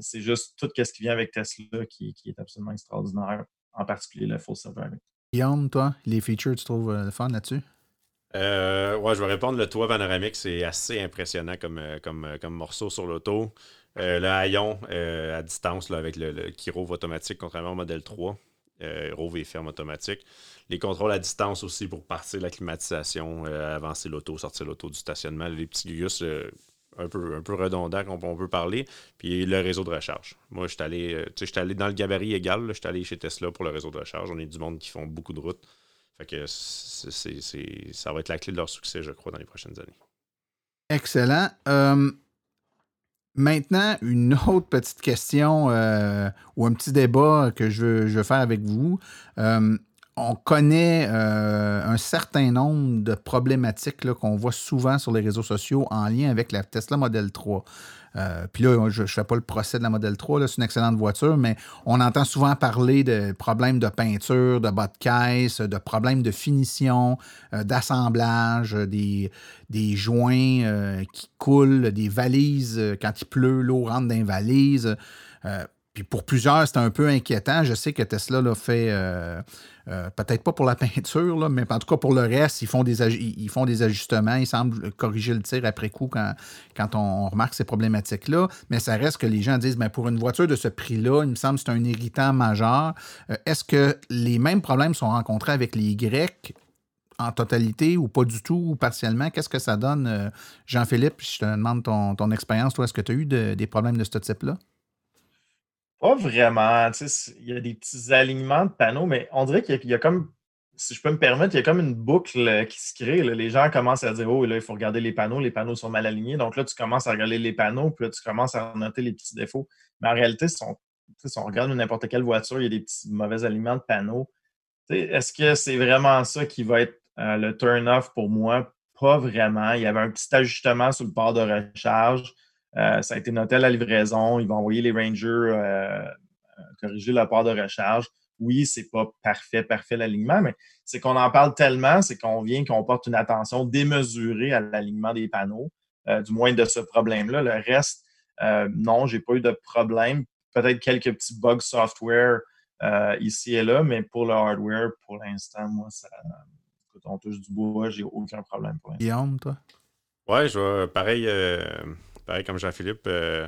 c'est juste tout ce qui vient avec Tesla qui, qui, est absolument extraordinaire, en particulier le full self Guillaume, toi, les features, tu trouves le fun là-dessus? Euh, ouais, je vais répondre. Le toit panoramique, c'est assez impressionnant comme, euh, comme, euh, comme morceau sur l'auto. le haillon à distance avec le, qui rouvre automatique, contrairement au modèle 3. rouvre et ferme automatique. Les contrôles à distance aussi pour partir la climatisation, avancer l'auto, sortir l'auto du stationnement. Les petits gus un peu, un peu redondants qu'on peut parler. Puis le réseau de recharge. Moi, je suis allé, allé dans le gabarit égal. Je suis allé chez Tesla pour le réseau de recharge. On est du monde qui font beaucoup de routes. Fait que ça va être la clé de leur succès, je crois, dans les prochaines années. Excellent. Euh, maintenant, une autre petite question euh, ou un petit débat que je veux, faire avec vous. Euh, on connaît un certain nombre de problématiques qu'on voit souvent sur les réseaux sociaux en lien avec la Tesla Model 3. Euh, puis là, je ne fais pas le procès de la Model 3, c'est une excellente voiture, mais on entend souvent parler de problèmes de peinture, de bas de caisse, de problèmes de finition, euh, d'assemblage, des, des joints euh, qui coulent, des valises, quand il pleut, l'eau rentre dans les valises. Puis pour plusieurs, c'est un peu inquiétant. Je sais que Tesla l'a fait, euh, euh, peut-être pas pour la peinture, mais en tout cas pour le reste, ils font des, ajustements. Ils semblent corriger le tir après coup quand, on remarque ces problématiques-là. Mais ça reste que les gens disent, ben, pour une voiture de ce prix-là, il me semble que c'est un irritant majeur. Euh, est-ce que les mêmes problèmes sont rencontrés avec les Y en totalité ou pas du tout ou partiellement? Qu'est-ce que ça donne, Jean-Philippe? Je te demande ton expérience. Toi, est-ce que tu as eu des problèmes de ce type-là? Pas vraiment. Il y a des petits alignements de panneaux, mais on dirait qu'il y, a comme, si je peux me permettre, il y a comme une boucle euh, qui se crée. Les gens commencent à dire Oh, là, il faut regarder les panneaux, les panneaux sont mal alignés. Donc là, tu commences à regarder les panneaux, puis là, tu commences à noter les petits défauts. Mais en réalité, si on, regarde n'importe quelle voiture, il y a des petits mauvais alignements de panneaux. Est-ce que c'est vraiment ça qui va être euh, le turn-off pour moi? Pas vraiment. Il y avait un petit ajustement sur le port de recharge. Euh, ça a été noté à la livraison. Ils vont envoyer les Rangers euh, corriger la part de recharge. Oui, c'est pas parfait, parfait l'alignement, mais c'est qu'on en parle tellement, c'est qu'on vient qu'on porte une attention démesurée à l'alignement des panneaux, euh, du moins de ce problème-là. Le reste, non, j'ai pas eu de problème. Peut-être quelques petits bugs software ici et là, mais pour le hardware, pour l'instant, moi, ça, on touche du bois, j'ai aucun problème pour l'instant. Guillaume, toi? Ouais, je vois pareil pareil comme Jean-Philippe. Euh,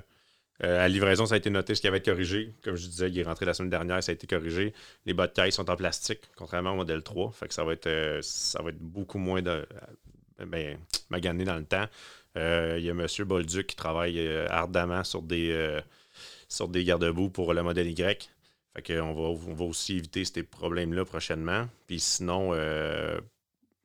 euh, à livraison, ça a été noté ce qui avait été corrigé. Comme je disais, il est rentré la semaine dernière, ça a été corrigé. Les bas de taille sont en plastique, contrairement au modèle 3. Fait que ça va être, euh, ça va être beaucoup moins ben, magané dans le temps. Il y a M. Bolduc qui travaille ardemment sur des, sur des garde-boue pour le modèle Y. Fait qu'on va, on va aussi éviter ces problèmes-là prochainement. Puis sinon,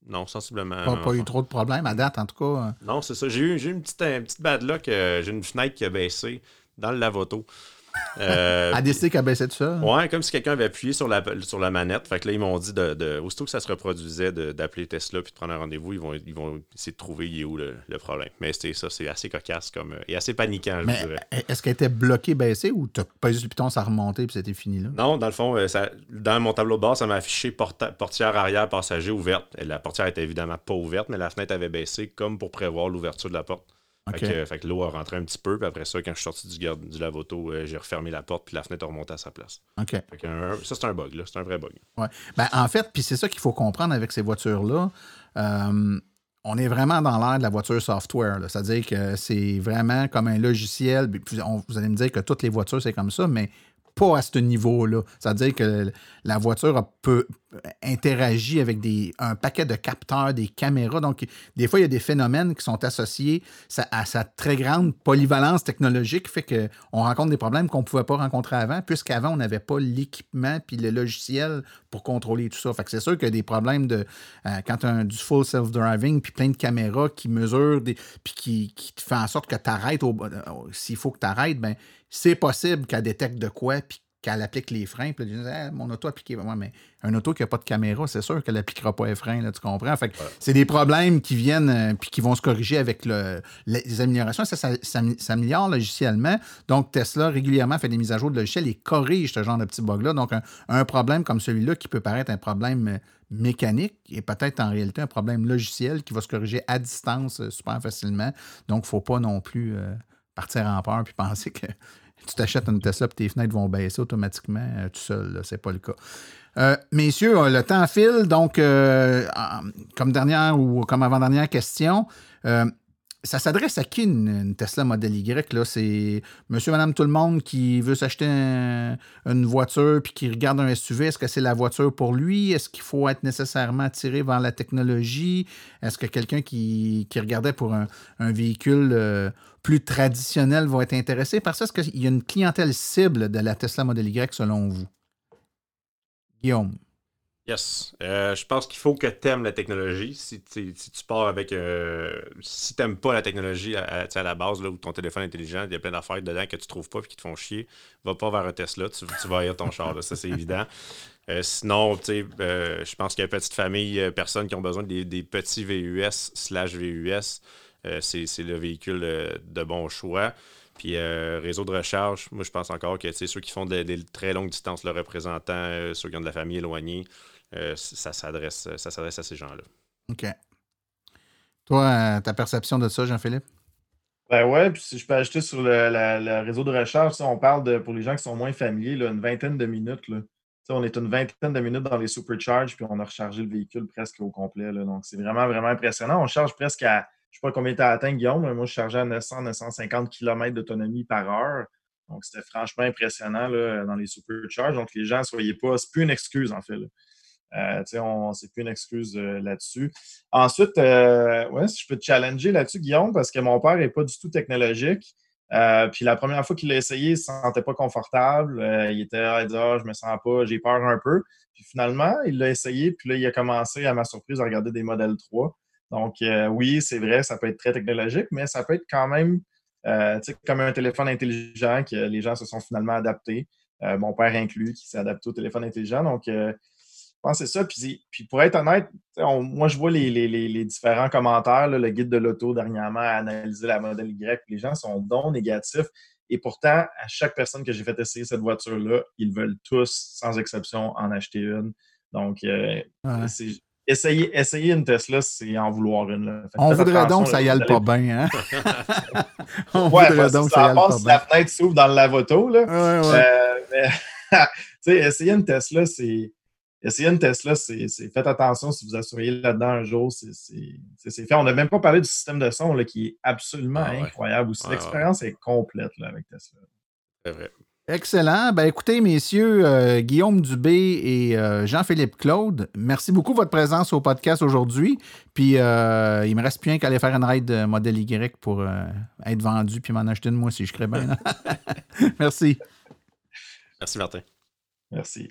non, sensiblement. Pas, pas eu trop de problèmes à date, en tout cas. Non, c'est ça. J'ai eu, une, petite, une petite bad luck. Euh, j'ai une fenêtre qui a baissé dans le lavoto. Euh, a décidé qu'elle baissait tout ça? Ouais, comme si quelqu'un avait appuyé sur la, sur la manette. Fait que là, ils m'ont dit, de, aussitôt que ça se reproduisait, d'appeler Tesla puis de prendre un rendez-vous, ils vont, ils vont essayer de trouver il est où le, problème. Mais c'était ça, c'est assez cocasse comme, et assez paniquant, je dirais. Est-ce qu'elle était bloquée, baissée ou t'as pas eu le piton, ça a remonté puis c'était fini là? Non, dans le fond, euh, ça, dans mon tableau de bord, ça m'a affiché portière arrière passager ouverte. La portière était évidemment pas ouverte, mais la fenêtre avait baissé comme pour prévoir l'ouverture de la porte. Fait, que, l'eau a rentré un petit peu, puis après ça, quand je suis sorti du, garde, du lave-auto, euh, j'ai refermé la porte, puis la fenêtre a remonté à sa place. OK. ça, c'est un bug, là. C'est un vrai bug. Ouais. Ben, en fait, puis c'est ça qu'il faut comprendre avec ces voitures-là. Euh, on est vraiment dans l'ère de la voiture software. C'est-à-dire que c'est vraiment comme un logiciel. vous allez me dire que toutes les voitures, c'est comme ça, mais pas à ce niveau-là. C'est-à-dire que la voiture peut interagir avec des, un paquet de capteurs, des caméras. Donc, des fois, il y a des phénomènes qui sont associés à sa très grande polyvalence technologique, fait qu'on rencontre des problèmes qu'on ne pouvait pas rencontrer avant, puisqu'avant, on n'avait pas l'équipement puis le logiciel pour contrôler tout ça. Fait que c'est sûr qu'il y a des problèmes de euh, quand tu as du full self-driving puis plein de caméras qui mesurent des, puis qui, qui te en sorte que tu arrêtes euh, s'il faut que tu arrêtes, ben c'est possible qu'elle détecte de quoi, puis qu'elle applique les freins. Puis elle dit, ah, mon auto appliqué. Moi, mais un auto qui n'a pas de caméra, c'est sûr qu'elle n'appliquera pas les freins, là, tu comprends? Fait c'est des problèmes qui viennent euh, puis qui vont se corriger avec le, les améliorations. Ça, ça, s'améliore logiciellement. Donc, Tesla régulièrement fait des mises à jour de logiciel et corrige ce genre de petits bugs-là. Donc, un, problème comme celui-là qui peut paraître un problème euh, mécanique est peut-être en réalité un problème logiciel qui va se corriger à distance euh, super facilement. Donc, il ne faut pas non plus partir en peur puis penser que tu t'achètes une Tesla et tes fenêtres vont baisser automatiquement euh, tout seul. Ce n'est pas le cas. Euh, messieurs, euh, le temps file, donc comme dernière ou comme avant-dernière question, ça s'adresse à qui une, Tesla Model Y? C'est monsieur, madame, tout le monde qui veut s'acheter une voiture puis qui regarde un SUV. Est-ce que c'est la voiture pour lui? Est-ce qu'il faut être nécessairement attiré vers la technologie? Est-ce que quelqu'un qui, regardait pour un, véhicule euh, plus traditionnel va être intéressé par ça? Est-ce qu'il y a une clientèle cible de la Tesla Model Y selon vous? Guillaume. Yes. Euh, je pense qu'il faut que tu aimes la technologie. Si, tu pars avec. Euh, si tu n'aimes pas la technologie à, la base, là, où ton téléphone intelligent, il y a plein d'affaires dedans que tu trouves pas et qui te font chier, va pas vers un Tesla. Tu, tu vas aller ton char. ça, c'est évident. Euh, sinon, je pense qu'il y a une petite famille, personnes qui ont besoin des, petits VUS slash VUS. c'est le véhicule de bon choix. Puis réseau de recharge, moi je pense encore que ceux qui font des, très longues distances, le représentant, ceux qui ont de la famille éloignée, euh, ça s'adresse ça s'adresse à ces gens-là. OK. Toi, euh, ta perception de ça, Jean-Philippe? Ben ouais, puis si je peux ajouter sur le, réseau de recherche, on parle de, pour les gens qui sont moins familiers, là, une vingtaine de minutes. Là. On est une vingtaine de minutes dans les supercharges, puis on a rechargé le véhicule presque au complet. Là. Donc, c'est vraiment, vraiment impressionnant. On charge presque à, je ne sais pas combien tu as atteint, Guillaume, mais moi, je chargeais à 900-950 km d'autonomie par heure. Donc, c'était franchement impressionnant là, dans les supercharges. Donc, les gens, soyez pas, c'est plus une excuse, en fait. Euh, on, c'est plus une excuse euh, là-dessus. Ensuite, euh, ouais, si je peux te challenger là-dessus, Guillaume, parce que mon père n'est pas du tout technologique. Euh, puis la première fois qu'il l'a essayé, il ne se sentait pas confortable. il était à dire ah, je me sens pas, j'ai peur un peu. Puis finalement, il l'a essayé, puis là, il a commencé, à ma surprise, à regarder des modèles 3. Donc, oui, c'est vrai, ça peut être très technologique, mais ça peut être quand même comme un téléphone intelligent que les gens se sont finalement adaptés. mon père inclus, qui s'est adapté au téléphone intelligent. Donc, je pense que c'est ça. Puis, puis, pour être honnête, moi, je vois les, différents commentaires. le guide de l'auto, dernièrement, a analysé la modèle Y. Les gens sont donc négatifs. Et pourtant, à chaque personne que j'ai fait essayer cette voiture-là, ils veulent tous, sans exception, en acheter une. Donc, euh, essayer, essayer, une Tesla, c'est en vouloir une. On voudrait donc que ça y aille pas bien. Hein? On voudrait donc que ça y aille pas bien. la fenêtre s'ouvre dans le lavoto. Là. Ouais, euh, essayer une Tesla, c'est Essayer une Tesla, c'est faites attention si vous assuriez là-dedans un jour, c'est fait. On n'a même pas parlé du système de son là, qui est absolument ah incroyable aussi. L'expérience est complète là, avec Tesla. C'est vrai. Excellent. Ben, écoutez, messieurs, euh, Guillaume Dubé et euh, Jean-Philippe Claude, merci beaucoup de votre présence au podcast aujourd'hui. Puis, euh, il me reste plus qu'à aller faire une ride modèle Y pour être vendu puis m'en acheter une moi si je crée bien. merci. Merci, Martin. Merci.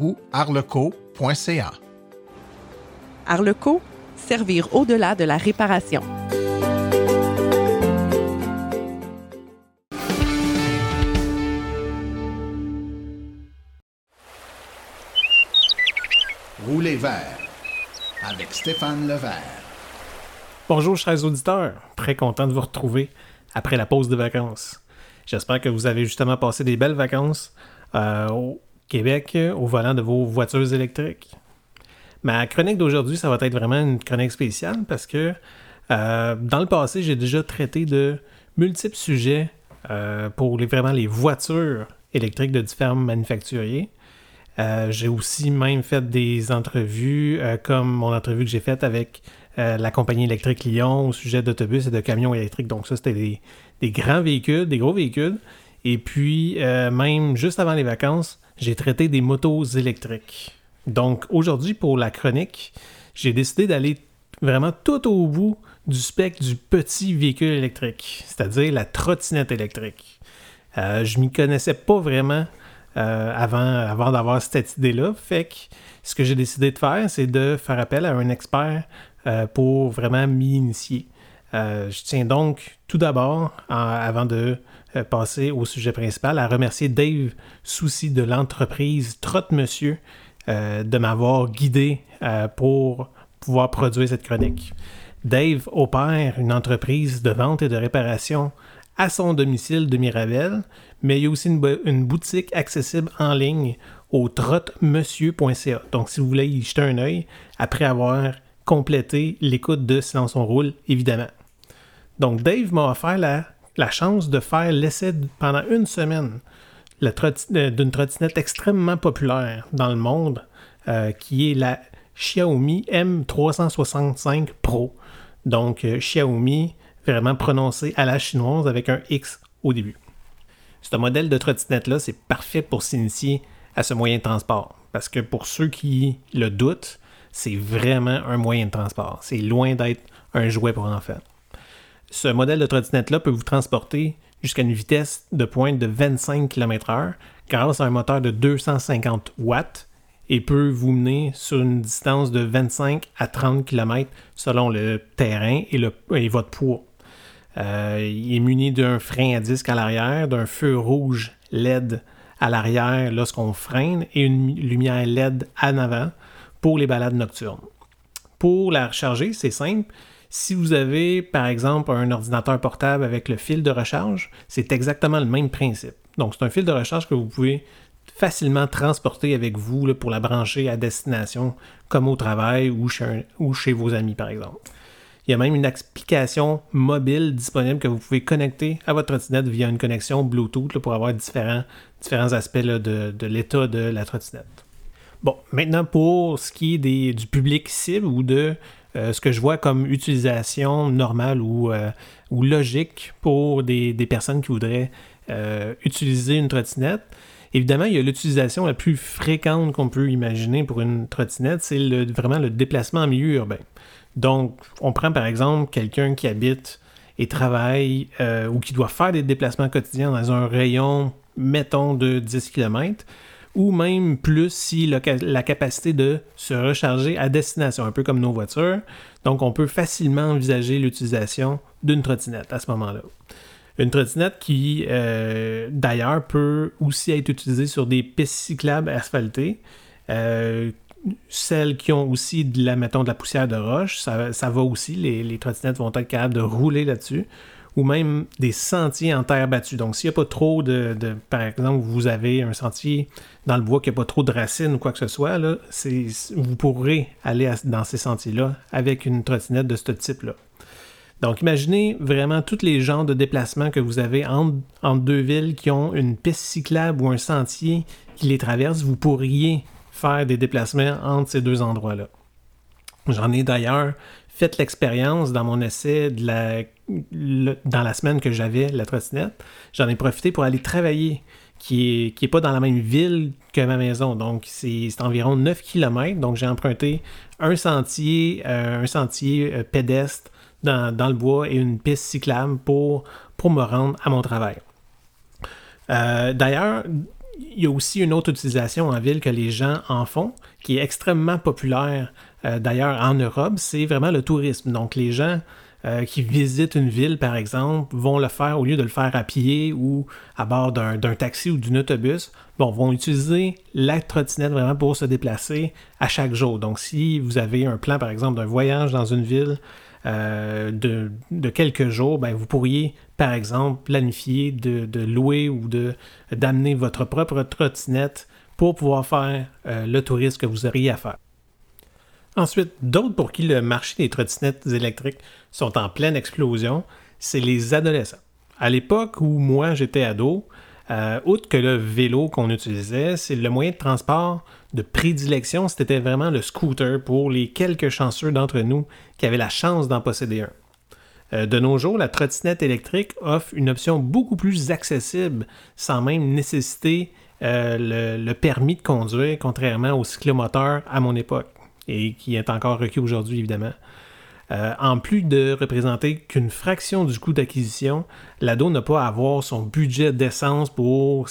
ou arleco.ca. Arleco, servir au-delà de la réparation. Roulez vert avec Stéphane Levert. Bonjour chers auditeurs, très content de vous retrouver après la pause de vacances. J'espère que vous avez justement passé des belles vacances euh, Québec au volant de vos voitures électriques? Ma chronique d'aujourd'hui, ça va être vraiment une chronique spéciale parce que euh, dans le passé, j'ai déjà traité de multiples sujets euh, pour les, vraiment les voitures électriques de différents manufacturiers. Euh, j'ai aussi même fait des entrevues, comme mon entrevue que j'ai faite avec la compagnie électrique Lyon au sujet d'autobus et de camions électriques. Donc ça, c'était des, grands véhicules, des gros véhicules. Et puis, même juste avant les vacances, j'ai traité des motos électriques. Donc aujourd'hui, pour la chronique, j'ai décidé d'aller vraiment tout au bout du spectre du petit véhicule électrique, c'est-à-dire la trottinette électrique. Euh, je m'y connaissais pas vraiment euh, avant, d'avoir cette idée-là. Fait que ce que j'ai décidé de faire, c'est de faire appel à un expert euh, pour vraiment m'y initier. je tiens donc tout d'abord, avant de euh, passer au sujet principal, à remercier Dave Souci de l'entreprise Trotte Monsieur euh, de m'avoir guidé euh, pour pouvoir produire cette chronique. Dave opère une entreprise de vente et de réparation à son domicile de Mirabel, mais il y a aussi une, boutique accessible en ligne au trottemonsieur.ca. Donc, si vous voulez y jeter un œil, après avoir compléter l'écoute de Silence on roule, évidemment. Donc, Dave m'a offert la, la chance de faire l'essai pendant une semaine euh, d'une trottinette extrêmement populaire dans le monde, euh, qui est la Xiaomi M365 Pro. Donc, euh, Xiaomi, vraiment prononcé à la chinoise avec un X au début. Ce modèle de trottinette-là, c'est parfait pour s'initier à ce moyen de transport. Parce que pour ceux qui le doutent, c'est vraiment un moyen de transport. C'est loin d'être un jouet pour enfants. Ce modèle de trottinette-là peut vous transporter jusqu'à une vitesse de pointe de 25 km/h grâce à un moteur de 250 watts et peut vous mener sur une distance de 25 à 30 km selon le terrain et, votre poids. Euh, il est muni d'un frein à disque à l'arrière, d'un feu rouge LED à l'arrière lorsqu'on freine et une lumière LED en avant pour les balades nocturnes. Pour la recharger, c'est simple. Si vous avez, par exemple, un ordinateur portable avec le fil de recharge, c'est exactement le même principe. Donc, c'est un fil de recharge que vous pouvez facilement transporter avec vous pour la brancher à destination, comme au travail ou chez, vos amis, par exemple. Il y a même une application mobile disponible que vous pouvez connecter à votre trottinette via une connexion Bluetooth pour avoir différents, aspects de, l'état de la trottinette. Bon, maintenant pour ce qui est du public cible ou de euh, ce que je vois comme utilisation normale ou, euh, ou logique pour des, personnes qui voudraient euh, utiliser une trottinette. Évidemment, il y a l'utilisation la plus fréquente qu'on peut imaginer pour une trottinette, c'est vraiment le déplacement en milieu urbain. Donc, on prend par exemple quelqu'un qui habite et travaille ou qui doit faire des déplacements quotidiens dans un rayon, mettons, de 10 km ou même plus si la, capacité de se recharger à destination, un peu comme nos voitures. Donc, on peut facilement envisager l'utilisation d'une trottinette à ce moment-là. Une trottinette qui, euh, d'ailleurs, peut aussi être utilisée sur des pistes cyclables asphaltées. Euh, celles qui ont aussi de la, mettons, de la poussière de roche, ça, va aussi. Les, les, trottinettes vont être capables de rouler là-dessus ou même des sentiers en terre battue. Donc, s'il n'y a pas trop de, Par exemple, vous avez un sentier dans le bois qui n'a pas trop de racines ou quoi que ce soit, là, vous pourrez aller dans ces sentiers-là avec une trottinette de ce type-là. Donc, imaginez vraiment tous les genres de déplacements que vous avez entre, entre, deux villes qui ont une piste cyclable ou un sentier qui les traverse. Vous pourriez faire des déplacements entre ces deux endroits-là. J'en ai d'ailleurs fait l'expérience dans mon essai de la dans la semaine que j'avais la trottinette, j'en ai profité pour aller travailler, qui est, qui est pas dans la même ville que ma maison. Donc, c'est environ 9 km. Donc, j'ai emprunté un sentier, euh, un sentier euh, pédestre dans, le bois et une piste cyclable pour, pour me rendre à mon travail. Euh, d'ailleurs, il y a aussi une autre utilisation en ville que les gens en font, qui est extrêmement populaire d'ailleurs en Europe, c'est vraiment le tourisme. Donc, les gens euh, qui visitent une ville, par exemple, vont le faire au lieu de le faire à pied ou à bord d'un taxi ou d'un autobus, bon, vont utiliser la trottinette vraiment pour se déplacer à chaque jour. Donc, si vous avez un plan, par exemple, d'un voyage dans une ville euh, de, quelques jours, ben, vous pourriez, par exemple, planifier de, louer ou d'amener votre propre trottinette pour pouvoir faire euh, le tourisme que vous auriez à faire. Ensuite, d'autres pour qui le marché des trottinettes électriques sont en pleine explosion, c'est les adolescents. À l'époque où moi j'étais ado, euh, outre que le vélo qu'on utilisait, c'est le moyen de transport de prédilection, c'était vraiment le scooter pour les quelques chanceux d'entre nous qui avaient la chance d'en posséder un. Euh, de nos jours, la trottinette électrique offre une option beaucoup plus accessible sans même nécessiter euh, le, permis de conduire, contrairement au cyclomoteur à mon époque et qui est encore requis aujourd'hui, évidemment. Euh, en plus de représenter qu'une fraction du coût d'acquisition, l'ado n'a pas à avoir son budget d'essence pour,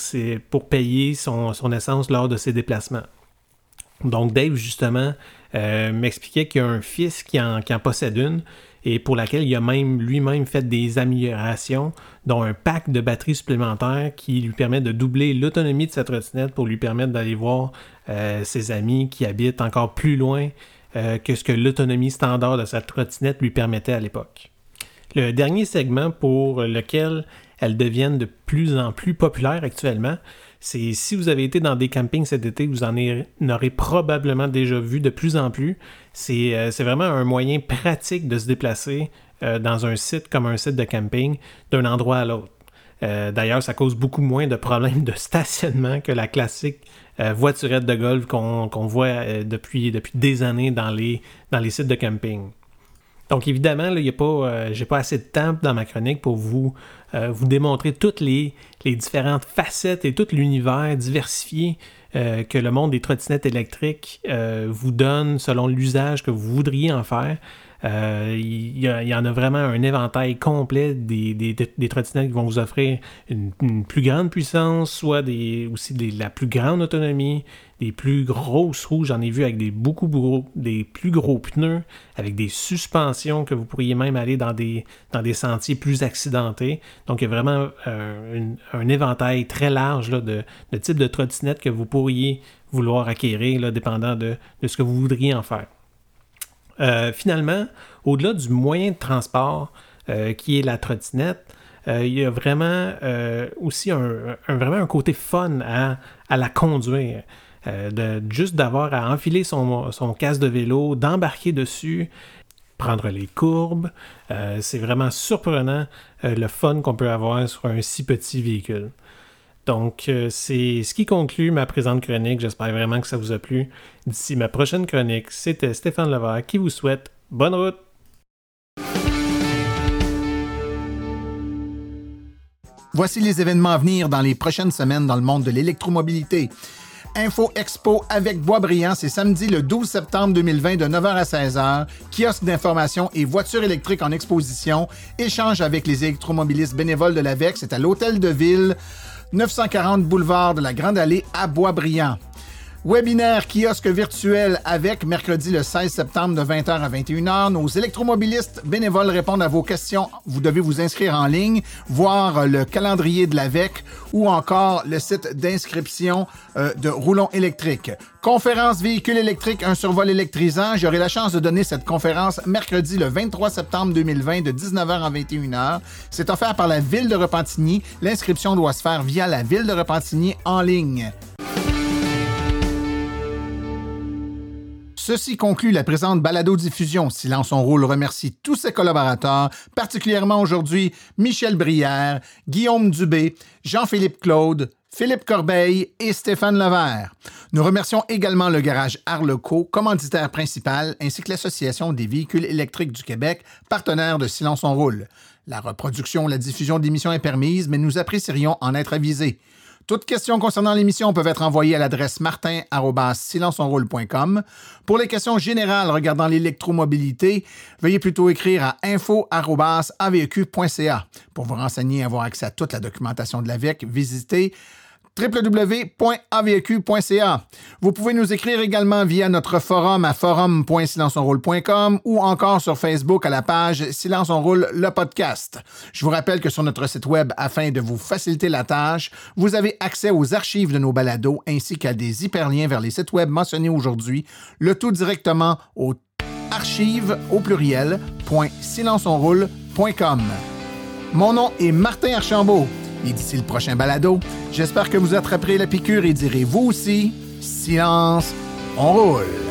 payer son, essence lors de ses déplacements. Donc Dave, justement, euh, m'expliquait qu'il y a un fils qui qui en possède une et pour laquelle il a même lui-même fait des améliorations, dont un pack de batteries supplémentaires qui lui permet de doubler l'autonomie de sa trottinette pour lui permettre d'aller voir euh, ses amis qui habitent encore plus loin euh, que ce que l'autonomie standard de sa trottinette lui permettait à l'époque. Le dernier segment pour lequel elles deviennent de plus en plus populaires actuellement, c'est si vous avez été dans des campings cet été, vous en aurez probablement déjà vu de plus en plus, C'est euh, c'est vraiment un moyen pratique de se déplacer euh, dans un site comme un site de camping d'un endroit à l'autre. Euh, D'ailleurs, ça cause beaucoup moins de problèmes de stationnement que la classique voiturette de golf qu'on voit depuis, des années dans les, sites de camping. Donc évidemment, là, y pas, j'ai pas assez de temps dans ma chronique pour vous, vous démontrer toutes les, les différentes facettes et tout l'univers diversifié euh, que le monde des trottinettes électriques euh, vous donne selon l'usage que vous voudriez en faire. Euh, Il y, en a vraiment un éventail complet des, des, des trottinettes qui vont vous offrir une, plus grande puissance, soit des, aussi la plus grande autonomie, des plus grosses roues. J'en ai vu avec des beaucoup gros, des plus gros pneus, avec des suspensions que vous pourriez même aller dans des, dans des sentiers plus accidentés. Donc, il y a vraiment euh, un éventail très large là, de, de types de trottinettes que vous pourriez vouloir acquérir, dépendant de, de ce que vous voudriez en faire. Euh, finalement, au-delà du moyen de transport euh, qui est la trottinette, euh, il y a vraiment aussi un, un- vraiment un côté fun à, à la conduire. De, juste d'avoir à enfiler son, son casque de vélo, d'embarquer dessus, prendre les courbes. C'est vraiment surprenant le fun qu'on peut avoir sur un si petit véhicule. Donc, euh, c'est ce qui conclut ma présente chronique. J'espère vraiment que ça vous a plu. D'ici ma prochaine chronique, c'était Stéphane Levert qui vous souhaite bonne route. Voici les événements à venir dans les prochaines semaines dans le monde de l'électromobilité. Info Expo avec Boisbriand, c'est samedi le 12 septembre 2020 de 9h à 16h. Kiosque d'information et voitures électriques en exposition. Échange avec les électromobilistes bénévoles de l'AVEC. C'est à l'Hôtel de Ville, 940 boulevard de la Grande Allée à Boisbriand. Webinaire kiosque virtuel avec mercredi le 16 septembre de 20h à 21h. Nos électromobilistes bénévoles répondent à vos questions. Vous devez vous inscrire en ligne, voir le calendrier de l'AVEC ou encore le site d'inscription euh, de Roulon électrique. Conférence véhicule électrique, un survol électrisant. J'aurai la chance de donner cette conférence mercredi le 23 septembre 2020 de 19h à 21h. C'est offert par la Ville de Repentigny. L'inscription doit se faire via la Ville de Repentigny en ligne. Ceci conclut la présente balado-diffusion. Silence on roule remercie tous ses collaborateurs, particulièrement aujourd'hui Michel Brière, Guillaume Dubé, Jean-Philippe Claude, Philippe Corbeil et Stéphane Levert. Nous remercions également le garage Arleco, commanditaire principal, ainsi que l'Association des véhicules électriques du Québec, partenaire de Silence on roule. La reproduction ou la diffusion d'émissions est permise, mais nous apprécierions en être avisés. Toutes questions concernant l'émission peuvent être envoyées à l'adresse martin.silenceonroule.com. Pour les questions générales regardant l'électromobilité, veuillez plutôt écrire à info.aveq.ca. Pour vous renseigner et avoir accès à toute la documentation de l'AVEC, visitez www.aveq.ca. Vous pouvez nous écrire également via notre forum à forum.silenceonroule.com ou encore sur Facebook à la page Silence on roule le podcast. Je vous rappelle que sur notre site web, afin de vous faciliter la tâche, vous avez accès aux archives de nos balados ainsi qu'à des hyperliens vers les sites web mentionnés aujourd'hui, le tout directement au archive au pluriel .silenceonroule.com. Mon nom est Martin Archambault. Et d'ici le prochain balado, j'espère que vous attraperez la piqûre et direz vous aussi, silence, on roule.